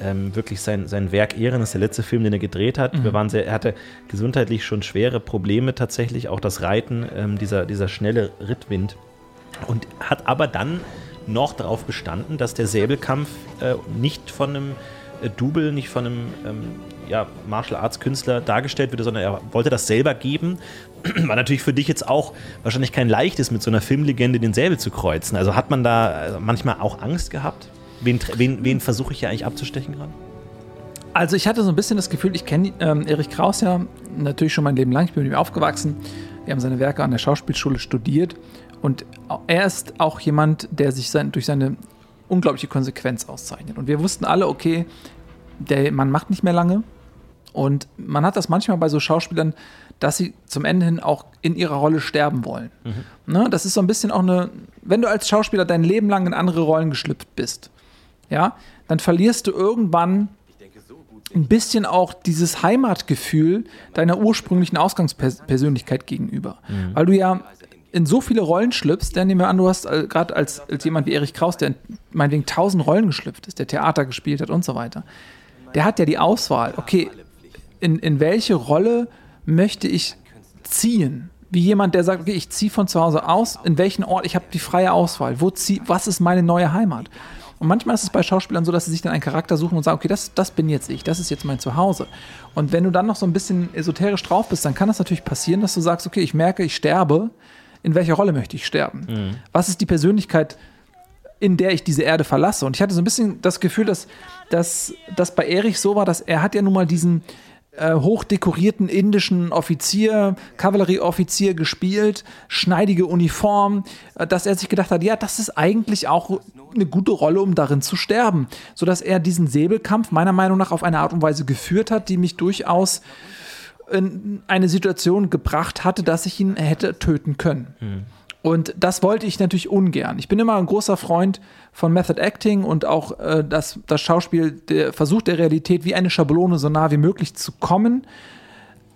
ähm, wirklich sein, sein Werk ehren. Das ist der letzte Film, den er gedreht hat. Mhm. Wir waren sehr, er hatte gesundheitlich schon schwere Probleme tatsächlich, auch das Reiten, ähm, dieser, dieser schnelle Rittwind. Und hat aber dann noch darauf bestanden, dass der Säbelkampf äh, nicht von einem äh, Double, nicht von einem ähm, ja, Martial Arts Künstler dargestellt wird, sondern er wollte das selber geben. War natürlich für dich jetzt auch wahrscheinlich kein leichtes, mit so einer Filmlegende den Säbel zu kreuzen. Also hat man da äh, manchmal auch Angst gehabt? Wen, wen, wen versuche ich hier eigentlich abzustechen gerade? Also ich hatte so ein bisschen das Gefühl, ich kenne ähm, Erich Kraus ja natürlich schon mein Leben lang, ich bin mit ihm aufgewachsen. Wir haben seine Werke an der Schauspielschule studiert und er ist auch jemand, der sich sein, durch seine unglaubliche Konsequenz auszeichnet. Und wir wussten alle, okay, der Mann macht nicht mehr lange. Und man hat das manchmal bei so Schauspielern, dass sie zum Ende hin auch in ihrer Rolle sterben wollen. Mhm. Ne? Das ist so ein bisschen auch eine, wenn du als Schauspieler dein Leben lang in andere Rollen geschlüpft bist, ja, dann verlierst du irgendwann ein bisschen auch dieses Heimatgefühl deiner ursprünglichen Ausgangspersönlichkeit gegenüber. Mhm. Weil du ja in so viele Rollen schlüpfst, dann nehmen wir an, du hast äh, gerade als, als jemand wie Erich Kraus, der meinetwegen tausend Rollen geschlüpft ist, der Theater gespielt hat und so weiter, der hat ja die Auswahl, okay, in, in welche Rolle möchte ich ziehen? Wie jemand, der sagt, okay, ich ziehe von zu Hause aus, in welchen Ort, ich habe die freie Auswahl, wo zieh, was ist meine neue Heimat? Und manchmal ist es bei Schauspielern so, dass sie sich dann einen Charakter suchen und sagen, okay, das, das bin jetzt ich, das ist jetzt mein Zuhause. Und wenn du dann noch so ein bisschen esoterisch drauf bist, dann kann das natürlich passieren, dass du sagst, okay, ich merke, ich sterbe, in welcher Rolle möchte ich sterben? Mhm. Was ist die Persönlichkeit, in der ich diese Erde verlasse? Und ich hatte so ein bisschen das Gefühl, dass, dass das bei Erich so war, dass er hat ja nun mal diesen äh, hochdekorierten indischen Offizier, Kavallerieoffizier gespielt, schneidige Uniform, äh, dass er sich gedacht hat, ja, das ist eigentlich auch eine gute Rolle, um darin zu sterben. Sodass er diesen Säbelkampf meiner Meinung nach auf eine Art und Weise geführt hat, die mich durchaus in eine Situation gebracht hatte, dass ich ihn hätte töten können. Mhm. Und das wollte ich natürlich ungern. Ich bin immer ein großer Freund von Method Acting und auch äh, das, das Schauspiel, der Versuch der Realität wie eine Schablone so nah wie möglich zu kommen.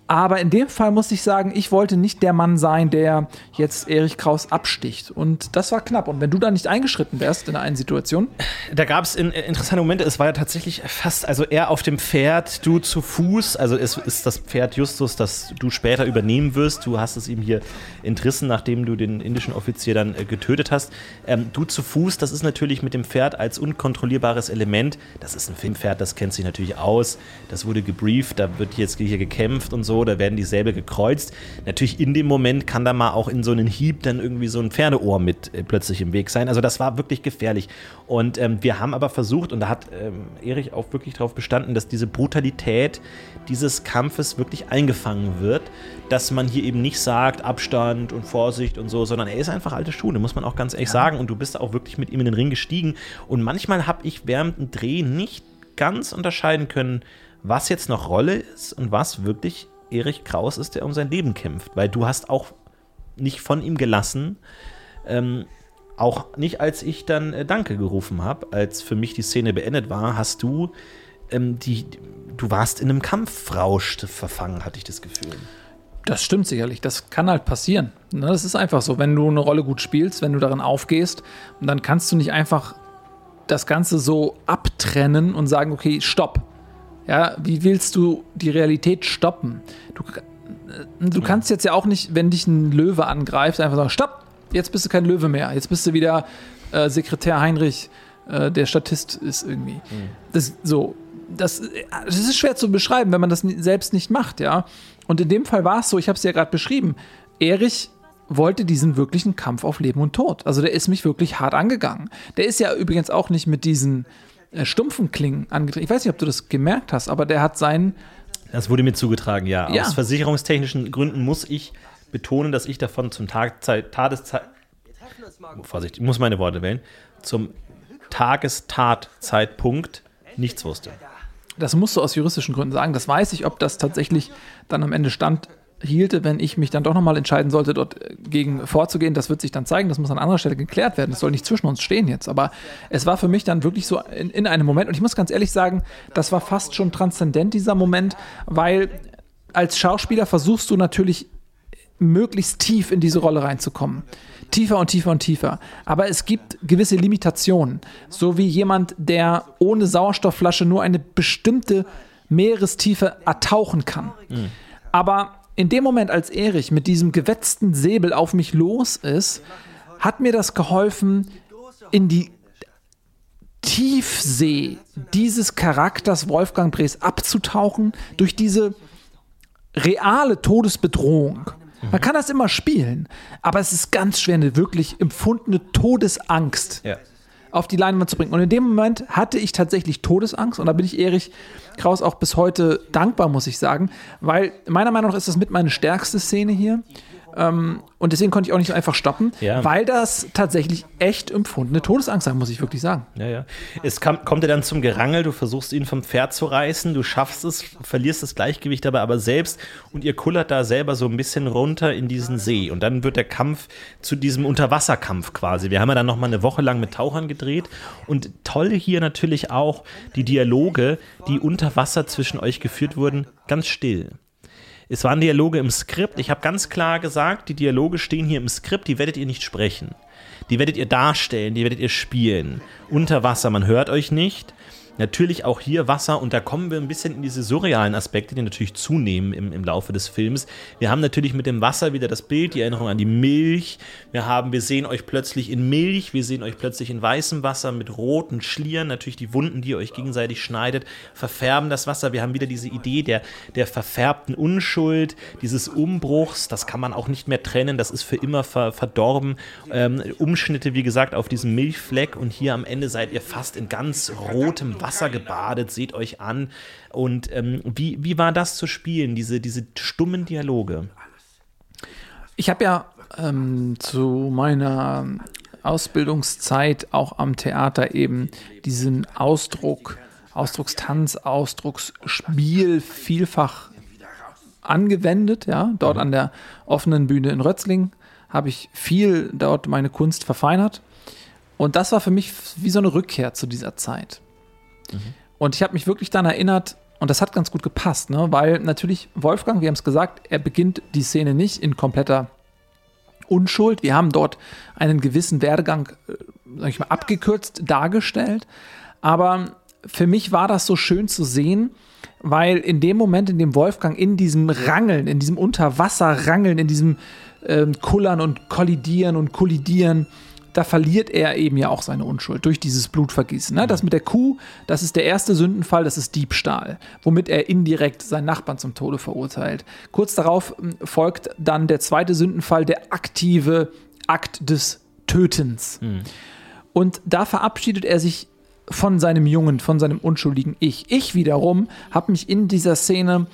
Aber in dem Fall muss ich sagen, ich wollte nicht der Mann sein, der jetzt Erich Kraus absticht. Und das war knapp. Und wenn du da nicht eingeschritten wärst in einer Situation. Da gab es in, interessante Momente. Es war ja tatsächlich fast, also er auf dem Pferd, du zu Fuß. Also es ist das Pferd Justus, das du später übernehmen wirst. Du hast es ihm hier entrissen, nachdem du den indischen Offizier dann äh, getötet hast. Ähm, du zu Fuß, das ist natürlich mit dem Pferd als unkontrollierbares Element. Das ist ein Filmpferd, das kennt sich natürlich aus. Das wurde gebrieft, da wird jetzt hier gekämpft und so da werden die Säbel gekreuzt. Natürlich in dem Moment kann da mal auch in so einen Hieb dann irgendwie so ein Pferdeohr mit äh, plötzlich im Weg sein. Also das war wirklich gefährlich. Und ähm, wir haben aber versucht, und da hat ähm, Erich auch wirklich darauf bestanden, dass diese Brutalität dieses Kampfes wirklich eingefangen wird, dass man hier eben nicht sagt Abstand und Vorsicht und so, sondern er ist einfach alte Schule, muss man auch ganz ehrlich ja. sagen. Und du bist auch wirklich mit ihm in den Ring gestiegen. Und manchmal habe ich während dem Dreh nicht ganz unterscheiden können, was jetzt noch Rolle ist und was wirklich Erich Kraus ist, der um sein Leben kämpft, weil du hast auch nicht von ihm gelassen, ähm, auch nicht, als ich dann äh, Danke gerufen habe, als für mich die Szene beendet war, hast du ähm, die, du warst in einem Kampfrausch verfangen, hatte ich das Gefühl. Das stimmt sicherlich. Das kann halt passieren. Ne, das ist einfach so. Wenn du eine Rolle gut spielst, wenn du darin aufgehst, dann kannst du nicht einfach das Ganze so abtrennen und sagen, okay, stopp. Ja, wie willst du die Realität stoppen? Du, äh, du kannst jetzt ja auch nicht, wenn dich ein Löwe angreift, einfach sagen, stopp, jetzt bist du kein Löwe mehr. Jetzt bist du wieder äh, Sekretär Heinrich, äh, der Statist ist irgendwie. Mhm. Das, so, das, das ist schwer zu beschreiben, wenn man das selbst nicht macht, ja. Und in dem Fall war es so, ich habe es ja gerade beschrieben, Erich wollte diesen wirklichen Kampf auf Leben und Tod. Also der ist mich wirklich hart angegangen. Der ist ja übrigens auch nicht mit diesen äh, stumpfen Klingen angetreten. Ich weiß nicht, ob du das gemerkt hast, aber der hat seinen. Das wurde mir zugetragen, ja. Ja. Aus versicherungstechnischen Gründen muss ich betonen, dass ich davon zum Tagzeit, Tageszeit, Vorsicht, ich muss meine Worte wählen, zum Tagestatzeitpunkt nichts wusste. Das musst du aus juristischen Gründen sagen. Das weiß ich, ob das tatsächlich dann am Ende stand hielte, wenn ich mich dann doch nochmal entscheiden sollte, dort äh, gegen vorzugehen. Das wird sich dann zeigen. Das muss an anderer Stelle geklärt werden. Das soll nicht zwischen uns stehen jetzt. Aber es war für mich dann wirklich so in, in einem Moment, und ich muss ganz ehrlich sagen, das war fast schon transzendent, dieser Moment, weil als Schauspieler versuchst du natürlich möglichst tief in diese Rolle reinzukommen. Tiefer und tiefer und tiefer. Aber es gibt gewisse Limitationen. So wie jemand, der ohne Sauerstoffflasche nur eine bestimmte Meerestiefe ertauchen kann. Mhm. Aber in dem Moment, als Erich mit diesem gewetzten Säbel auf mich los ist, hat mir das geholfen, in die Tiefsee dieses Charakters Wolfgang Brees abzutauchen, durch diese reale Todesbedrohung. Man kann das immer spielen, aber es ist ganz schwer, eine wirklich empfundene Todesangst Ja. Auf die Leinwand zu bringen. Und in dem Moment hatte ich tatsächlich Todesangst und da bin ich Erich Kraus auch bis heute dankbar, muss ich sagen, weil meiner Meinung nach ist das mit meine stärkste Szene hier. Ähm, und deswegen konnte ich auch nicht so einfach stoppen, Ja. weil das tatsächlich echt empfundene Todesangst sein, muss ich wirklich sagen. Ja, ja. Es kam, kommt ja dann zum Gerangel, du versuchst ihn vom Pferd zu reißen, du schaffst es, verlierst das Gleichgewicht dabei aber selbst und ihr kullert da selber so ein bisschen runter in diesen See. Und dann wird der Kampf zu diesem Unterwasserkampf quasi. Wir haben ja dann nochmal eine Woche lang mit Tauchern gedreht und toll hier natürlich auch die Dialoge, die unter Wasser zwischen euch geführt wurden, ganz still. Es waren Dialoge im Skript. Ich habe ganz klar gesagt, die Dialoge stehen hier im Skript, die werdet ihr nicht sprechen. Die werdet ihr darstellen, die werdet ihr spielen. Unter Wasser, man hört euch nicht. Natürlich auch hier Wasser und da kommen wir ein bisschen in diese surrealen Aspekte, die natürlich zunehmen im, im Laufe des Films. Wir haben natürlich mit dem Wasser wieder das Bild, die Erinnerung an die Milch. Wir haben, wir sehen euch plötzlich in Milch, wir sehen euch plötzlich in weißem Wasser mit roten Schlieren, natürlich die Wunden, die ihr euch gegenseitig schneidet, verfärben das Wasser. Wir haben wieder diese Idee der, der verfärbten Unschuld, dieses Umbruchs, das kann man auch nicht mehr trennen, das ist für immer ver, verdorben. Ähm, Umschnitte, wie gesagt, auf diesem Milchfleck und hier am Ende seid ihr fast in ganz rotem Wasser gebadet, seht euch an. Und ähm, wie, wie war das zu spielen, diese, diese stummen Dialoge? Ich habe ja ähm, zu meiner Ausbildungszeit auch am Theater eben diesen Ausdruck, Ausdruckstanz, Ausdrucksspiel vielfach angewendet. Ja, dort an der offenen Bühne in Rötzling habe ich viel dort meine Kunst verfeinert. Und das war für mich wie so eine Rückkehr zu dieser Zeit. Und ich habe mich wirklich daran erinnert, und das hat ganz gut gepasst, ne? weil natürlich Wolfgang, wir haben es gesagt, er beginnt die Szene nicht in kompletter Unschuld. Wir haben dort einen gewissen Werdegang, äh, sag ich mal, abgekürzt dargestellt. Aber für mich war das so schön zu sehen, weil in dem Moment, in dem Wolfgang in diesem Rangeln, in diesem Unterwasserrangeln, in diesem ähm, Kullern und Kollidieren und Kollidieren, da verliert er eben ja auch seine Unschuld durch dieses Blutvergießen. Ne? Das mit der Kuh, das ist der erste Sündenfall, das ist Diebstahl, womit er indirekt seinen Nachbarn zum Tode verurteilt. Kurz darauf m, folgt dann der zweite Sündenfall, der aktive Akt des Tötens. Und da verabschiedet er sich von seinem Jungen, von seinem unschuldigen Ich. Ich wiederum habe mich in dieser Szene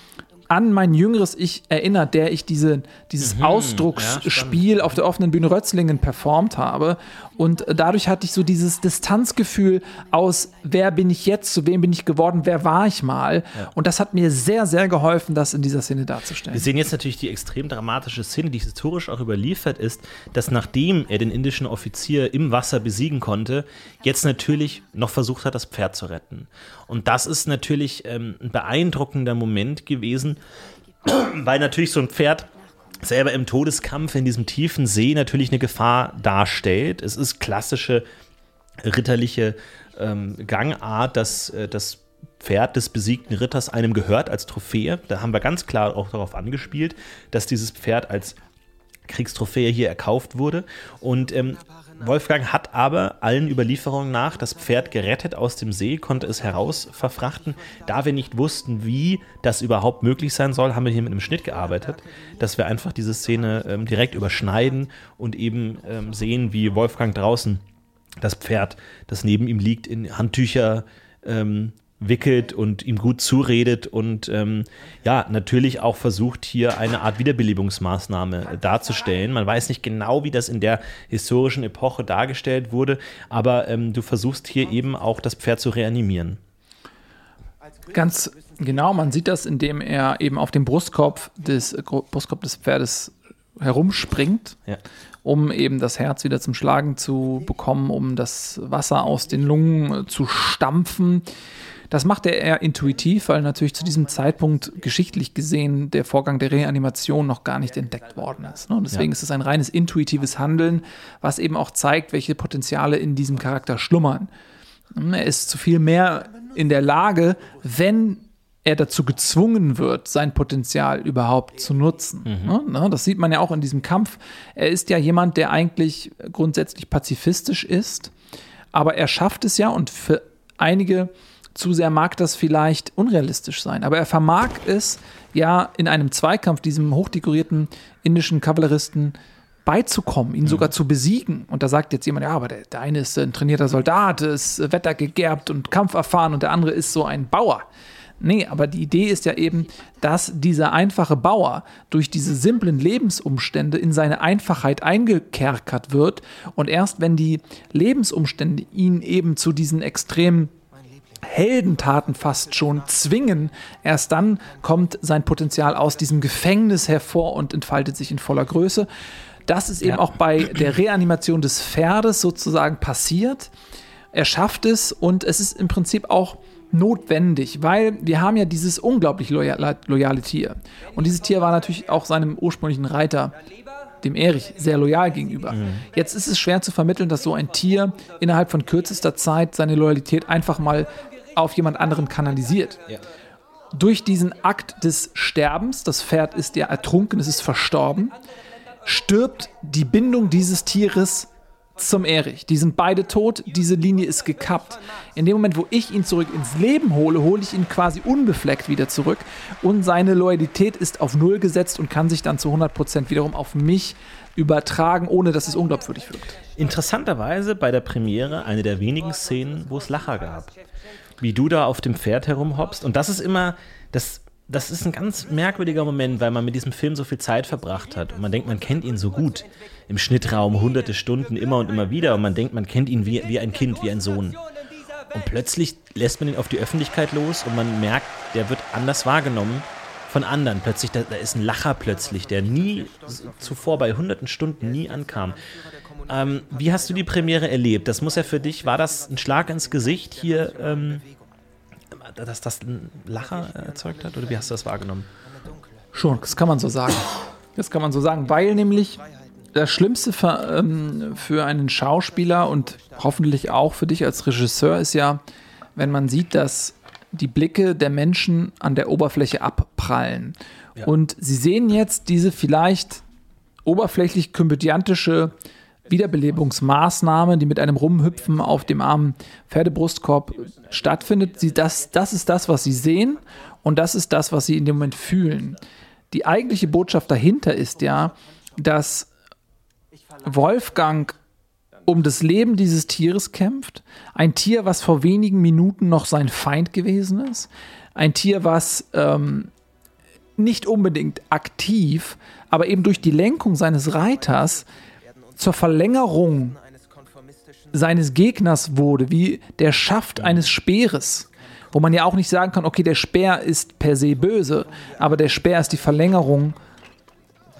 an mein jüngeres Ich erinnert, der ich diese, dieses Mhm, Ausdrucksspiel auf der offenen Bühne Rötzlingen performt habe. Und dadurch hatte ich so dieses Distanzgefühl aus, wer bin ich jetzt, zu wem bin ich geworden, wer war ich mal. Und das hat mir sehr, sehr geholfen, das in dieser Szene darzustellen. Wir sehen jetzt natürlich die extrem dramatische Szene, die historisch auch überliefert ist, dass nachdem er den indischen Offizier im Wasser besiegen konnte, jetzt natürlich noch versucht hat, das Pferd zu retten. Und das ist natürlich ähm, ein beeindruckender Moment gewesen, weil natürlich so ein Pferd selber im Todeskampf in diesem tiefen See natürlich eine Gefahr darstellt. Es ist klassische ritterliche ähm, Gangart, dass äh, das Pferd des besiegten Ritters einem gehört als Trophäe. Da haben wir ganz klar auch darauf angespielt, dass dieses Pferd als Kriegstrophäe hier erkauft wurde. Und ähm, Wolfgang hat aber allen Überlieferungen nach das Pferd gerettet aus dem See, konnte es heraus verfrachten. Da wir nicht wussten, wie das überhaupt möglich sein soll, haben wir hier mit einem Schnitt gearbeitet, dass wir einfach diese Szene ähm, direkt überschneiden und eben ähm, sehen, wie Wolfgang draußen das Pferd, das neben ihm liegt, in Handtücher ähm, wickelt und ihm gut zuredet und ähm, ja, natürlich auch versucht, hier eine Art Wiederbelebungsmaßnahme darzustellen. Man weiß nicht genau, wie das in der historischen Epoche dargestellt wurde, aber ähm, du versuchst hier eben auch das Pferd zu reanimieren. Ganz genau, man sieht das, indem er eben auf dem Brustkorb des, Brustkorb des Pferdes herumspringt, Ja. um eben das Herz wieder zum Schlagen zu bekommen, um das Wasser aus den Lungen äh, zu stampfen. Das macht er eher intuitiv, weil natürlich zu diesem Zeitpunkt geschichtlich gesehen der Vorgang der Reanimation noch gar nicht entdeckt worden ist. ne? Und deswegen Ja. ist es ein reines intuitives Handeln, was eben auch zeigt, welche Potenziale in diesem Charakter schlummern. Er ist zu viel mehr in der Lage, wenn er dazu gezwungen wird, sein Potenzial überhaupt zu nutzen. Ne? Ne? Das sieht man ja auch in diesem Kampf. Er ist ja jemand, der eigentlich grundsätzlich pazifistisch ist, aber er schafft es ja und für einige zu sehr mag das vielleicht unrealistisch sein, aber er vermag es ja in einem Zweikampf diesem hochdekorierten indischen Kavalleristen beizukommen, ihn sogar zu besiegen. Und da sagt jetzt jemand, ja, aber der, der eine ist ein trainierter Soldat, ist wettergegerbt und kampferfahren und der andere ist so ein Bauer. Nee, aber die Idee ist ja eben, dass dieser einfache Bauer durch diese simplen Lebensumstände in seine Einfachheit eingekerkert wird und erst wenn die Lebensumstände ihn eben zu diesen extremen Heldentaten fast schon zwingen, erst dann kommt sein Potenzial aus diesem Gefängnis hervor und entfaltet sich in voller Größe. Das ist eben Ja. auch bei der Reanimation des Pferdes sozusagen passiert. Er schafft es und es ist im Prinzip auch notwendig, weil wir haben ja dieses unglaublich loyale, loyale Tier. Und dieses Tier war natürlich auch seinem ursprünglichen Reiter, dem Erich, sehr loyal gegenüber. Jetzt ist es schwer zu vermitteln, dass so ein Tier innerhalb von kürzester Zeit seine Loyalität einfach mal auf jemand anderen kanalisiert. Durch diesen Akt des Sterbens, das Pferd ist ja ertrunken, es ist verstorben, stirbt die Bindung dieses Tieres zum Erich. Die sind beide tot, diese Linie ist gekappt. In dem Moment, wo ich ihn zurück ins Leben hole, hole ich ihn quasi unbefleckt wieder zurück und seine Loyalität ist auf Null gesetzt und kann sich dann zu 100% wiederum auf mich übertragen, ohne dass es unglaubwürdig wirkt. Interessanterweise bei der Premiere eine der wenigen Szenen, wo es Lacher gab. Wie du da auf dem Pferd herumhoppst. Und das ist immer, das, das ist ein ganz merkwürdiger Moment, weil man mit diesem Film so viel Zeit verbracht hat. Und man denkt, man kennt ihn so gut. Im Schnittraum hunderte Stunden immer und immer wieder. Und man denkt, man kennt ihn wie, wie ein Kind, wie ein Sohn. Und plötzlich lässt man ihn auf die Öffentlichkeit los und man merkt, der wird anders wahrgenommen von anderen. Plötzlich, da, da ist ein Lacher plötzlich, der nie zuvor bei hunderten Stunden nie ankam. Ähm, wie hast du die Premiere erlebt? Das muss ja für dich, war das ein Schlag ins Gesicht hier, ähm, dass das einen Lacher erzeugt hat? Oder wie hast du das wahrgenommen? Schon, das kann man so sagen. Das kann man so sagen, weil nämlich das Schlimmste für, ähm, für einen Schauspieler und hoffentlich auch für dich als Regisseur ist ja, wenn man sieht, dass die Blicke der Menschen an der Oberfläche abprallen. Und sie sehen jetzt diese vielleicht oberflächlich komödiantische Wiederbelebungsmaßnahme, die mit einem Rumhüpfen auf dem armen Pferdebrustkorb stattfindet. Sie, das, das ist das, was sie sehen und das ist das, was sie in dem Moment fühlen. Die eigentliche Botschaft dahinter ist ja, dass Wolfgang um das Leben dieses Tieres kämpft. Ein Tier, was vor wenigen Minuten noch sein Feind gewesen ist. Ein Tier, was ähm, nicht unbedingt aktiv, aber eben durch die Lenkung seines Reiters zur Verlängerung seines Gegners wurde, wie der Schaft eines Speeres. Wo man ja auch nicht sagen kann, okay, der Speer ist per se böse, aber der Speer ist die Verlängerung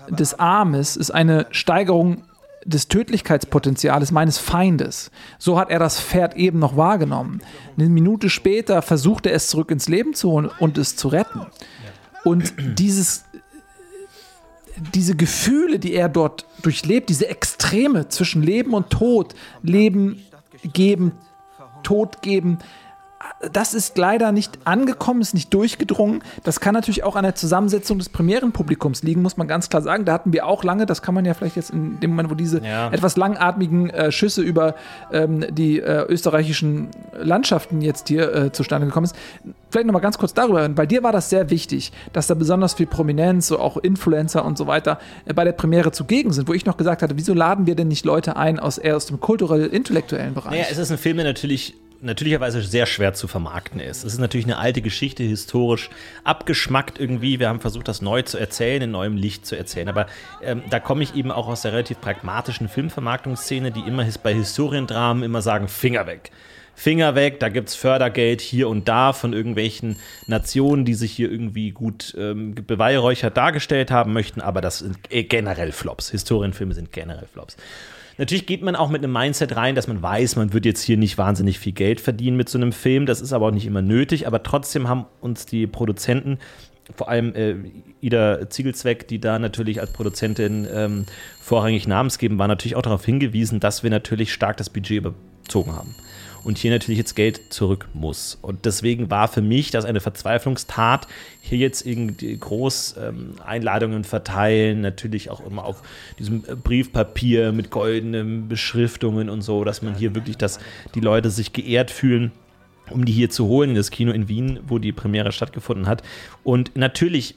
des Armes, ist eine Steigerung des Tödlichkeitspotenziales meines Feindes. So hat er das Pferd eben noch wahrgenommen. Eine Minute später versucht er es zurück ins Leben zu holen und es zu retten. Und dieses, diese Gefühle, die er dort durchlebt, diese Extreme zwischen Leben und Tod, Leben geben, Tod geben, das ist leider nicht angekommen, ist nicht durchgedrungen. Das kann natürlich auch an der Zusammensetzung des Premierenpublikums liegen, muss man ganz klar sagen. Da hatten wir auch lange, das kann man ja vielleicht jetzt in dem Moment, wo diese ja. etwas langatmigen äh, Schüsse über ähm, die äh, österreichischen Landschaften jetzt hier äh, zustande gekommen ist. Vielleicht nochmal ganz kurz darüber. Bei dir war das sehr wichtig, dass da besonders viel Prominenz, so auch Influencer und so weiter äh, bei der Premiere zugegen sind, wo ich noch gesagt hatte, wieso laden wir denn nicht Leute ein aus eher aus dem kulturell-intellektuellen Bereich? Naja, es ist ein Film, der natürlich natürlicherweise sehr schwer zu vermarkten ist. Es ist natürlich eine alte Geschichte, historisch abgeschmackt irgendwie. Wir haben versucht, das neu zu erzählen, in neuem Licht zu erzählen. Aber ähm, da komme ich eben auch aus der relativ pragmatischen Filmvermarktungsszene, die immer bei Historiendramen immer sagen, Finger weg. Finger weg, da gibt es Fördergeld hier und da von irgendwelchen Nationen, die sich hier irgendwie gut ähm, beweihräuchert dargestellt haben möchten, aber das sind äh, generell Flops. Historienfilme sind generell Flops. Natürlich geht man auch mit einem Mindset rein, dass man weiß, man wird jetzt hier nicht wahnsinnig viel Geld verdienen mit so einem Film. Das ist aber auch nicht immer nötig. Aber trotzdem haben uns die Produzenten vor allem äh, Ida Ziegelzweck, die da natürlich als Produzentin ähm, vorrangig namensgeben war, natürlich auch darauf hingewiesen, dass wir natürlich stark das Budget überzogen haben und hier natürlich jetzt Geld zurück muss. Und deswegen war für mich das eine Verzweiflungstat, hier jetzt irgendwie groß ähm, Einladungen verteilen, natürlich auch immer auf diesem äh, Briefpapier mit goldenen Beschriftungen und so, dass man hier wirklich, dass die Leute sich geehrt fühlen um die hier zu holen in das Kino in Wien, wo die Premiere stattgefunden hat. Und natürlich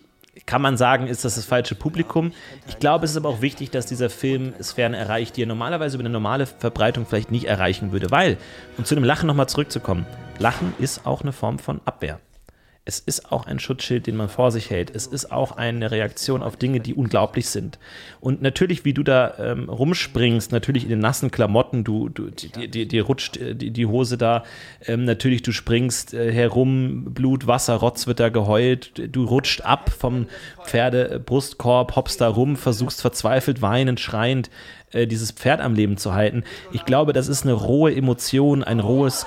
kann man sagen, ist das das falsche Publikum. Ich glaube, es ist aber auch wichtig, dass dieser Film Sphären erreicht, die er normalerweise über eine normale Verbreitung vielleicht nicht erreichen würde. Weil, um zu dem Lachen nochmal zurückzukommen, Lachen ist auch eine Form von Abwehr es ist auch ein Schutzschild, den man vor sich hält. Es ist auch eine Reaktion auf Dinge, die unglaublich sind. Und natürlich, wie du da ähm, rumspringst, natürlich in den nassen Klamotten, du, du dir, rutscht äh, die, die, Hose da, ähm, natürlich du springst äh, herum, Blut, Wasser, Rotz wird da geheult, du rutscht ab vom Pferdebrustkorb, hoppst da rum, versuchst verzweifelt, weinend, schreiend äh, dieses Pferd am Leben zu halten. Ich glaube, das ist eine rohe Emotion, ein rohes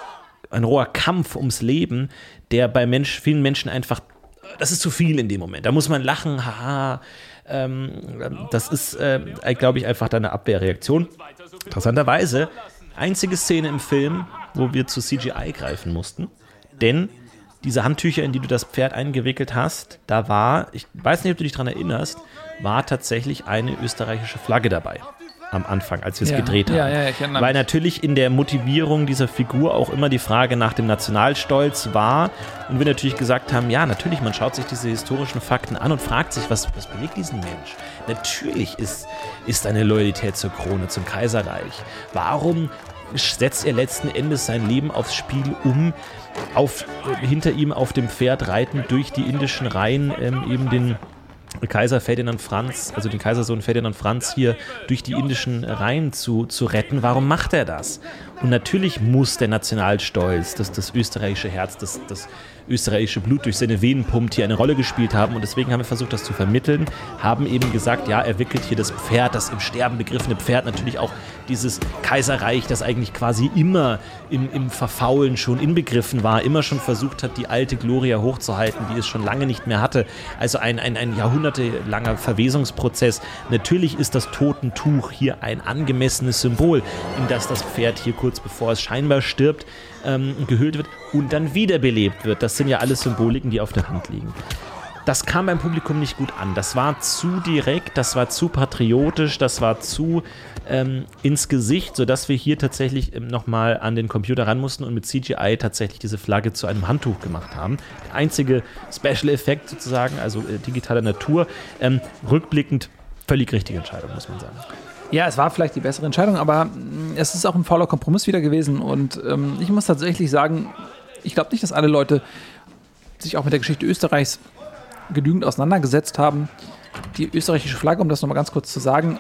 ein roher Kampf ums Leben, der bei Mensch, vielen Menschen einfach, das ist zu viel in dem Moment. Da muss man lachen, haha. Ähm, das ist, äh, glaube ich, einfach eine Abwehrreaktion. Interessanterweise, einzige Szene im Film, wo wir zu CGI greifen mussten, denn diese Handtücher, in die du das Pferd eingewickelt hast, da war, ich weiß nicht, ob du dich daran erinnerst, war tatsächlich eine österreichische Flagge dabei am Anfang, als wir es ja. gedreht haben. Ja, ja, Weil natürlich in der Motivierung dieser Figur auch immer die Frage nach dem Nationalstolz war und wir natürlich gesagt haben, ja, natürlich, man schaut sich diese historischen Fakten an und fragt sich, was, was bewegt diesen Mensch? Natürlich ist, ist eine Loyalität zur Krone, zum Kaiserreich. Warum setzt er letzten Endes sein Leben aufs Spiel, um auf, hinter ihm auf dem Pferd reitend durch die indischen Reihen ähm, eben den Kaiser Ferdinand Franz, also den Kaisersohn Ferdinand Franz hier durch die indischen Reihen zu, zu retten. Warum macht er das? Und natürlich muss der Nationalstolz, das, das österreichische Herz, das, das österreichische Blut durch seine Venen pumpt, hier eine Rolle gespielt haben. Und deswegen haben wir versucht, das zu vermitteln, haben eben gesagt, ja, er wickelt hier das Pferd, das im Sterben begriffene Pferd, natürlich auch dieses Kaiserreich, das eigentlich quasi immer im, im Verfaulen schon inbegriffen war, immer schon versucht hat, die alte Gloria hochzuhalten, die es schon lange nicht mehr hatte. Also ein, ein, ein jahrhundertelanger Verwesungsprozess. Natürlich ist das Totentuch hier ein angemessenes Symbol, in das das Pferd hier kurz bevor es scheinbar stirbt, ähm, gehüllt wird und dann wiederbelebt wird. Das sind ja alles Symboliken, die auf der Hand liegen. Das kam beim Publikum nicht gut an. Das war zu direkt, das war zu patriotisch, das war zu ähm, ins Gesicht, sodass wir hier tatsächlich ähm, nochmal an den Computer ran mussten und mit CGI tatsächlich diese Flagge zu einem Handtuch gemacht haben. Der einzige Special-Effekt sozusagen, also äh, digitaler Natur. Ähm, rückblickend völlig richtige Entscheidung, muss man sagen. Ja, es war vielleicht die bessere Entscheidung, aber mm, es ist auch ein fauler Kompromiss wieder gewesen. Und ähm, ich muss tatsächlich sagen, ich glaube nicht, dass alle Leute sich auch mit der Geschichte Österreichs genügend auseinandergesetzt haben. Die österreichische Flagge, um das nochmal ganz kurz zu sagen,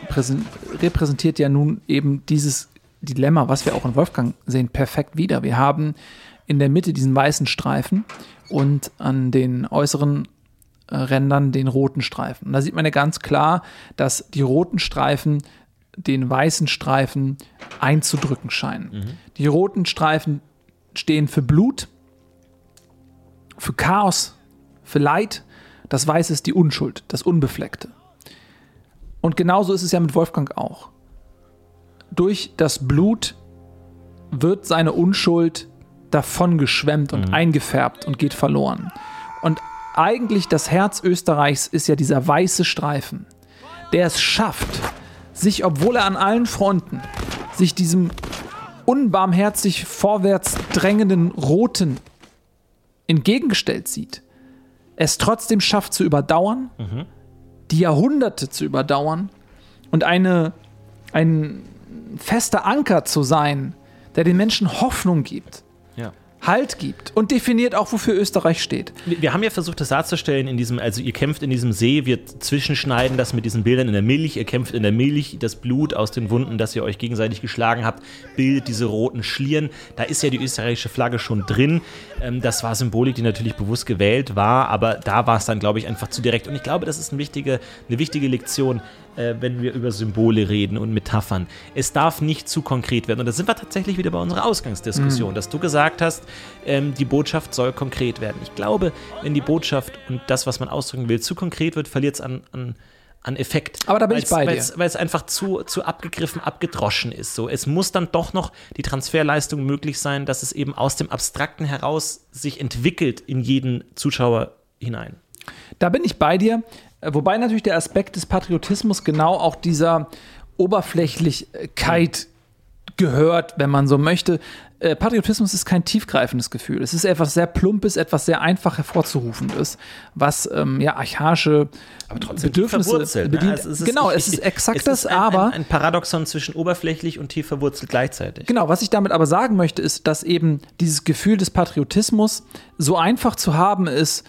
repräsentiert ja nun eben dieses Dilemma, was wir auch in Wolfgang sehen, perfekt wieder. Wir haben in der Mitte diesen weißen Streifen und an den äußeren äh, Rändern den roten Streifen. Und da sieht man ja ganz klar, dass die roten Streifen den weißen Streifen einzudrücken scheinen. Mhm. Die roten Streifen stehen für Blut, für Chaos, für Leid. Das Weiße ist die Unschuld, das Unbefleckte. Und genauso ist es ja mit Wolfgang auch. Durch das Blut wird seine Unschuld davon geschwemmt und mhm. eingefärbt und geht verloren. Und eigentlich das Herz Österreichs ist ja dieser weiße Streifen, der es schafft, sich, obwohl er an allen Fronten sich diesem unbarmherzig vorwärts drängenden Roten entgegengestellt sieht, es trotzdem schafft zu überdauern, mhm. die Jahrhunderte zu überdauern und eine, ein fester Anker zu sein, der den Menschen Hoffnung gibt Halt gibt und definiert auch, wofür Österreich steht. Wir haben ja versucht, das darzustellen in diesem, also ihr kämpft in diesem See, wir zwischenschneiden das mit diesen Bildern in der Milch, ihr kämpft in der Milch, das Blut aus den Wunden, das ihr euch gegenseitig geschlagen habt, bildet diese roten Schlieren. Da ist ja die österreichische Flagge schon drin. Ähm, das war Symbolik, die natürlich bewusst gewählt war, aber da war es dann, glaube ich, einfach zu direkt. Und ich glaube, das ist eine wichtige, eine wichtige Lektion äh, wenn wir über Symbole reden und Metaphern. Es darf nicht zu konkret werden. Und da sind wir tatsächlich wieder bei unserer Ausgangsdiskussion, mhm. dass du gesagt hast, ähm, die Botschaft soll konkret werden. Ich glaube, wenn die Botschaft und das, was man ausdrücken will, zu konkret wird, verliert es an, an an Effekt. Aber da bin ich bei dir. Weil es einfach zu, zu abgegriffen, abgedroschen ist. So, es muss dann doch noch die Transferleistung möglich sein, dass es eben aus dem Abstrakten heraus sich entwickelt in jeden Zuschauer hinein. Da bin ich bei dir. Äh, wobei natürlich der Aspekt des Patriotismus genau auch dieser Oberflächlichkeit gehört, wenn man so möchte. Äh, Patriotismus ist kein tiefgreifendes Gefühl. Es ist etwas sehr Plumpes, etwas sehr einfach hervorzurufendes, was ähm, ja archaische Bedürfnisse bedient. Ne? Es genau, es ist exakt es das, aber ein, ein, Paradoxon zwischen oberflächlich und tief verwurzelt gleichzeitig. Genau, was ich damit aber sagen möchte, ist, dass eben dieses Gefühl des Patriotismus so einfach zu haben ist,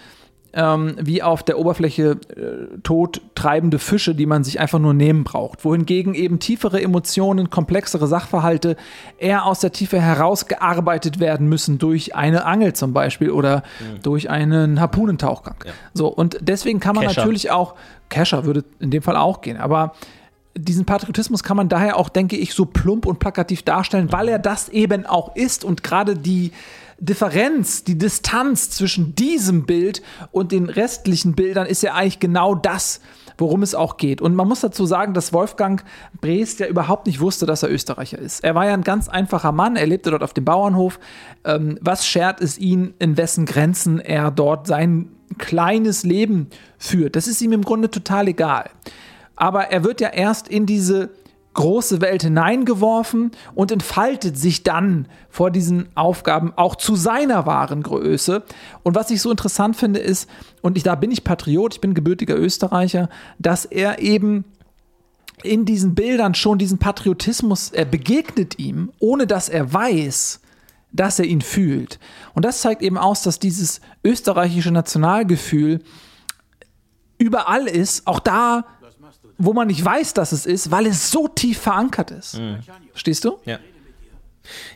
ähm, wie auf der Oberfläche äh, tot treibende Fische, die man sich einfach nur nehmen braucht. Wohingegen eben tiefere Emotionen, komplexere Sachverhalte eher aus der Tiefe herausgearbeitet werden müssen durch eine Angel zum Beispiel oder mhm. durch einen Harpunentauchgang. Ja. So, und deswegen kann man Kescher. natürlich auch, Kescher würde in dem Fall auch gehen, aber diesen Patriotismus kann man daher auch, denke ich, so plump und plakativ darstellen, weil er das eben auch ist und gerade die Differenz, die Distanz zwischen diesem Bild und den restlichen Bildern ist ja eigentlich genau das, worum es auch geht. Und man muss dazu sagen, dass Wolfgang Breest ja überhaupt nicht wusste, dass er Österreicher ist. Er war ja ein ganz einfacher Mann, er lebte dort auf dem Bauernhof. Ähm, was schert es ihn, in wessen Grenzen er dort sein kleines Leben führt? Das ist ihm im Grunde total egal. Aber er wird ja erst in diese große Welt hineingeworfen und entfaltet sich dann vor diesen Aufgaben auch zu seiner wahren Größe. Und was ich so interessant finde, ist, und ich, da bin ich Patriot, ich bin gebürtiger Österreicher, dass er eben in diesen Bildern schon diesen Patriotismus, er begegnet ihm, ohne dass er weiß, dass er ihn fühlt. Und das zeigt eben aus, dass dieses österreichische Nationalgefühl überall ist, auch da, wo man nicht weiß, dass es ist, weil es so tief verankert ist. Mhm. Verstehst du? Ja.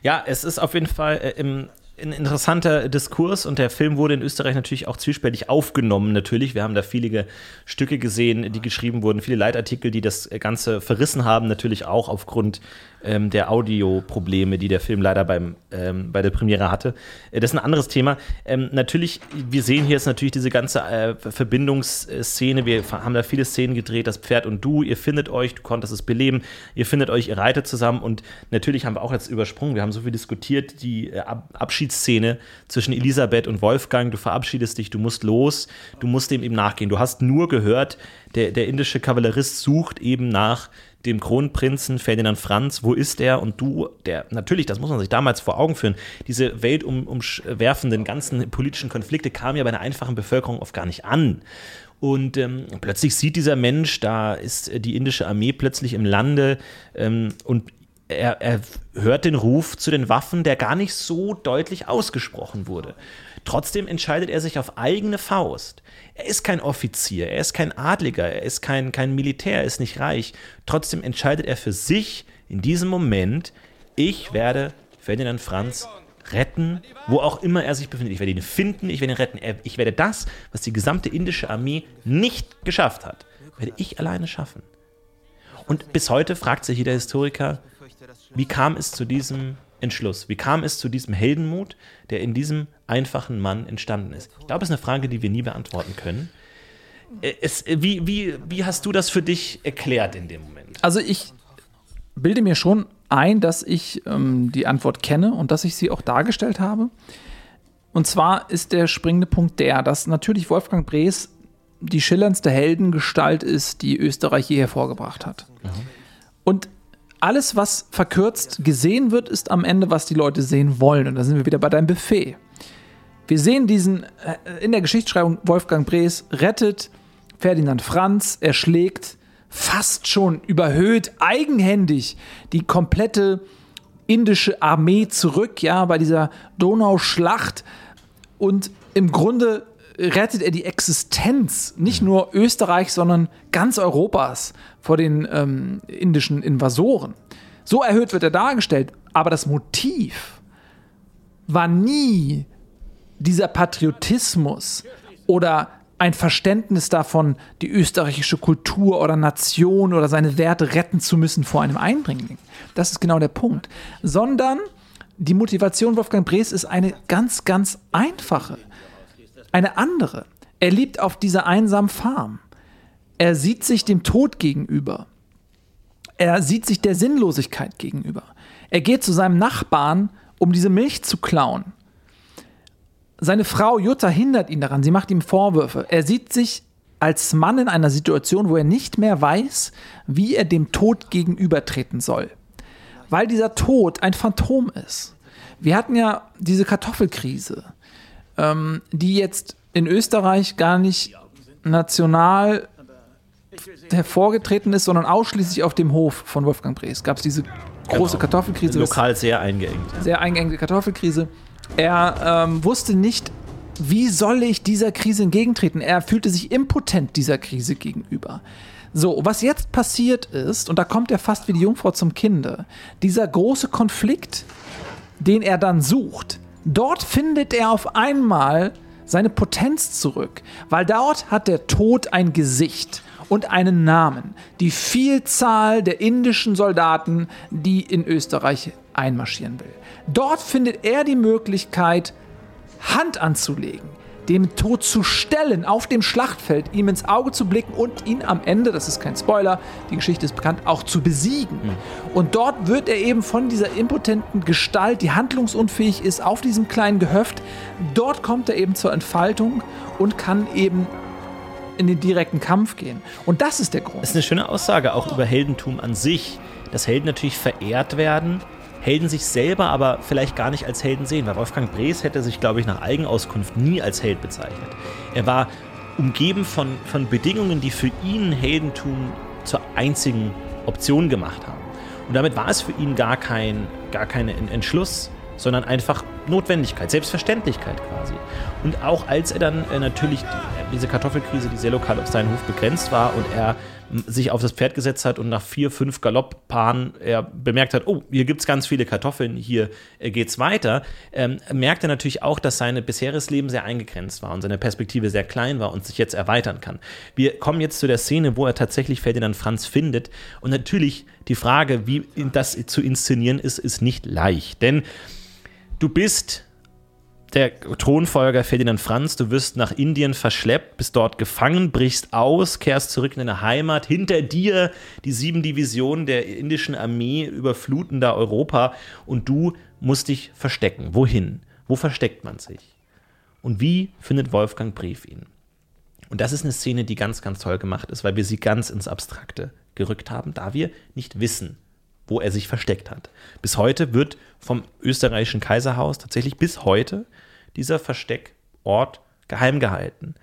Ja, es ist auf jeden Fall äh, im, ein interessanter Diskurs und der Film wurde in Österreich natürlich auch zwiespältig aufgenommen. Natürlich, wir haben da viele Stücke gesehen, die geschrieben wurden, viele Leitartikel, die das Ganze verrissen haben, natürlich auch aufgrund ähm, der Audioprobleme, die der Film leider beim, ähm, bei der Premiere hatte. Äh, das ist ein anderes Thema. Ähm, natürlich, wir sehen hier jetzt natürlich diese ganze äh, Verbindungsszene. Wir haben da viele Szenen gedreht, das Pferd und du, ihr findet euch, du konntest es beleben, ihr findet euch, ihr reitet zusammen und natürlich haben wir auch jetzt übersprungen, wir haben so viel diskutiert, die äh, Ab Abschiedsszene zwischen Elisabeth und Wolfgang, du verabschiedest dich, du musst los, du musst dem eben nachgehen. Du hast nur gehört, der, der indische Kavallerist sucht eben nach dem Kronprinzen Ferdinand Franz, wo ist er? Und du, der, natürlich, das muss man sich damals vor Augen führen, diese weltumwerfenden ganzen politischen Konflikte kamen ja bei einer einfachen Bevölkerung oft gar nicht an. Und ähm, plötzlich sieht dieser Mensch, da ist die indische Armee plötzlich im Lande ähm, und er, er hört den Ruf zu den Waffen, der gar nicht so deutlich ausgesprochen wurde. Trotzdem entscheidet er sich auf eigene Faust. Er ist kein Offizier, er ist kein Adliger, er ist kein, kein Militär, er ist nicht reich. Trotzdem entscheidet er für sich in diesem Moment, ich werde Ferdinand Franz retten, wo auch immer er sich befindet. Ich werde ihn finden, ich werde ihn retten. Ich werde das, was die gesamte indische Armee nicht geschafft hat, werde ich alleine schaffen. Und bis heute fragt sich jeder Historiker, wie kam es zu diesem Entschluss? Wie kam es zu diesem Heldenmut, der in diesem einfachen Mann entstanden ist? Ich glaube, es ist eine Frage, die wir nie beantworten können. Äh, es, wie, wie, wie hast du das für dich erklärt in dem Moment? Also ich bilde mir schon ein, dass ich ähm, die Antwort kenne und dass ich sie auch dargestellt habe. Und zwar ist der springende Punkt der, dass natürlich Wolfgang Brees die schillerndste Heldengestalt ist, die Österreich je hervorgebracht hat. Mhm. Und alles, was verkürzt gesehen wird, ist am Ende, was die Leute sehen wollen. Und da sind wir wieder bei deinem Buffet. Wir sehen diesen äh, in der Geschichtsschreibung Wolfgang Brees rettet Ferdinand Franz, er schlägt fast schon überhöht, eigenhändig die komplette indische Armee zurück, ja, bei dieser Donauschlacht. Und im Grunde rettet er die Existenz nicht nur Österreichs, sondern ganz Europas vor den ähm, indischen Invasoren. So erhöht wird er dargestellt, aber das Motiv war nie dieser Patriotismus oder ein Verständnis davon, die österreichische Kultur oder Nation oder seine Werte retten zu müssen vor einem Eindringling. Das ist genau der Punkt. Sondern die Motivation Wolfgang Brees ist eine ganz, ganz einfache eine andere. Er lebt auf dieser einsamen Farm. Er sieht sich dem Tod gegenüber. Er sieht sich der Sinnlosigkeit gegenüber. Er geht zu seinem Nachbarn, um diese Milch zu klauen. Seine Frau Jutta hindert ihn daran, sie macht ihm Vorwürfe. Er sieht sich als Mann in einer Situation, wo er nicht mehr weiß, wie er dem Tod gegenübertreten soll. Weil dieser Tod ein Phantom ist. Wir hatten ja diese Kartoffelkrise ähm, die jetzt in Österreich gar nicht national hervorgetreten ist, sondern ausschließlich auf dem Hof von Wolfgang Brees. Gab es diese große genau. Kartoffelkrise. Lokal sehr eingeengt. Sehr eingeengte Kartoffelkrise. Er ähm, wusste nicht, wie soll ich dieser Krise entgegentreten. Er fühlte sich impotent dieser Krise gegenüber. So, was jetzt passiert ist, und da kommt er fast wie die Jungfrau zum Kinde, dieser große Konflikt, den er dann sucht, Dort findet er auf einmal seine Potenz zurück, weil dort hat der Tod ein Gesicht und einen Namen. Die Vielzahl der indischen Soldaten, die in Österreich einmarschieren will. Dort findet er die Möglichkeit, Hand anzulegen, dem Tod zu stellen, auf dem Schlachtfeld, ihm ins Auge zu blicken und ihn am Ende, das ist kein Spoiler, die Geschichte ist bekannt, auch zu besiegen. Mhm. Und dort wird er eben von dieser impotenten Gestalt, die handlungsunfähig ist, auf diesem kleinen Gehöft, dort kommt er eben zur Entfaltung und kann eben in den direkten Kampf gehen. Und das ist der Grund. Das ist eine schöne Aussage auch über Heldentum an sich, dass Helden natürlich verehrt werden Helden sich selber aber vielleicht gar nicht als Helden sehen, weil Wolfgang Brees hätte sich, glaube ich, nach Eigenauskunft nie als Held bezeichnet. Er war umgeben von, von Bedingungen, die für ihn Heldentum zur einzigen Option gemacht haben. Und damit war es für ihn gar kein gar kein Entschluss, sondern einfach Notwendigkeit, Selbstverständlichkeit quasi. Und auch als er dann äh, natürlich die, diese Kartoffelkrise, die sehr lokal auf seinen Hof begrenzt war und er sich auf das Pferd gesetzt hat und nach vier, fünf Galopppaaren er bemerkt hat, oh, hier gibt es ganz viele Kartoffeln, hier äh, geht's weiter, ähm, merkt er natürlich auch, dass sein bisheriges Leben sehr eingegrenzt war und seine Perspektive sehr klein war und sich jetzt erweitern kann. Wir kommen jetzt zu der Szene, wo er tatsächlich Ferdinand Franz findet und natürlich die Frage, wie das zu inszenieren ist, ist nicht leicht, denn du bist der Thronfolger Ferdinand Franz, du wirst nach Indien verschleppt, bist dort gefangen, brichst aus, kehrst zurück in deine Heimat. Hinter dir die sieben Divisionen der indischen Armee überfluten da Europa und du musst dich verstecken. Wohin? Wo versteckt man sich? Und wie findet Wolfgang Brief ihn? Und das ist eine Szene, die ganz, ganz toll gemacht ist, weil wir sie ganz ins Abstrakte gerückt haben, da wir nicht wissen, wo er sich versteckt hat. Bis heute wird vom österreichischen Kaiserhaus tatsächlich bis heute dieser Versteckort geheim gehalten.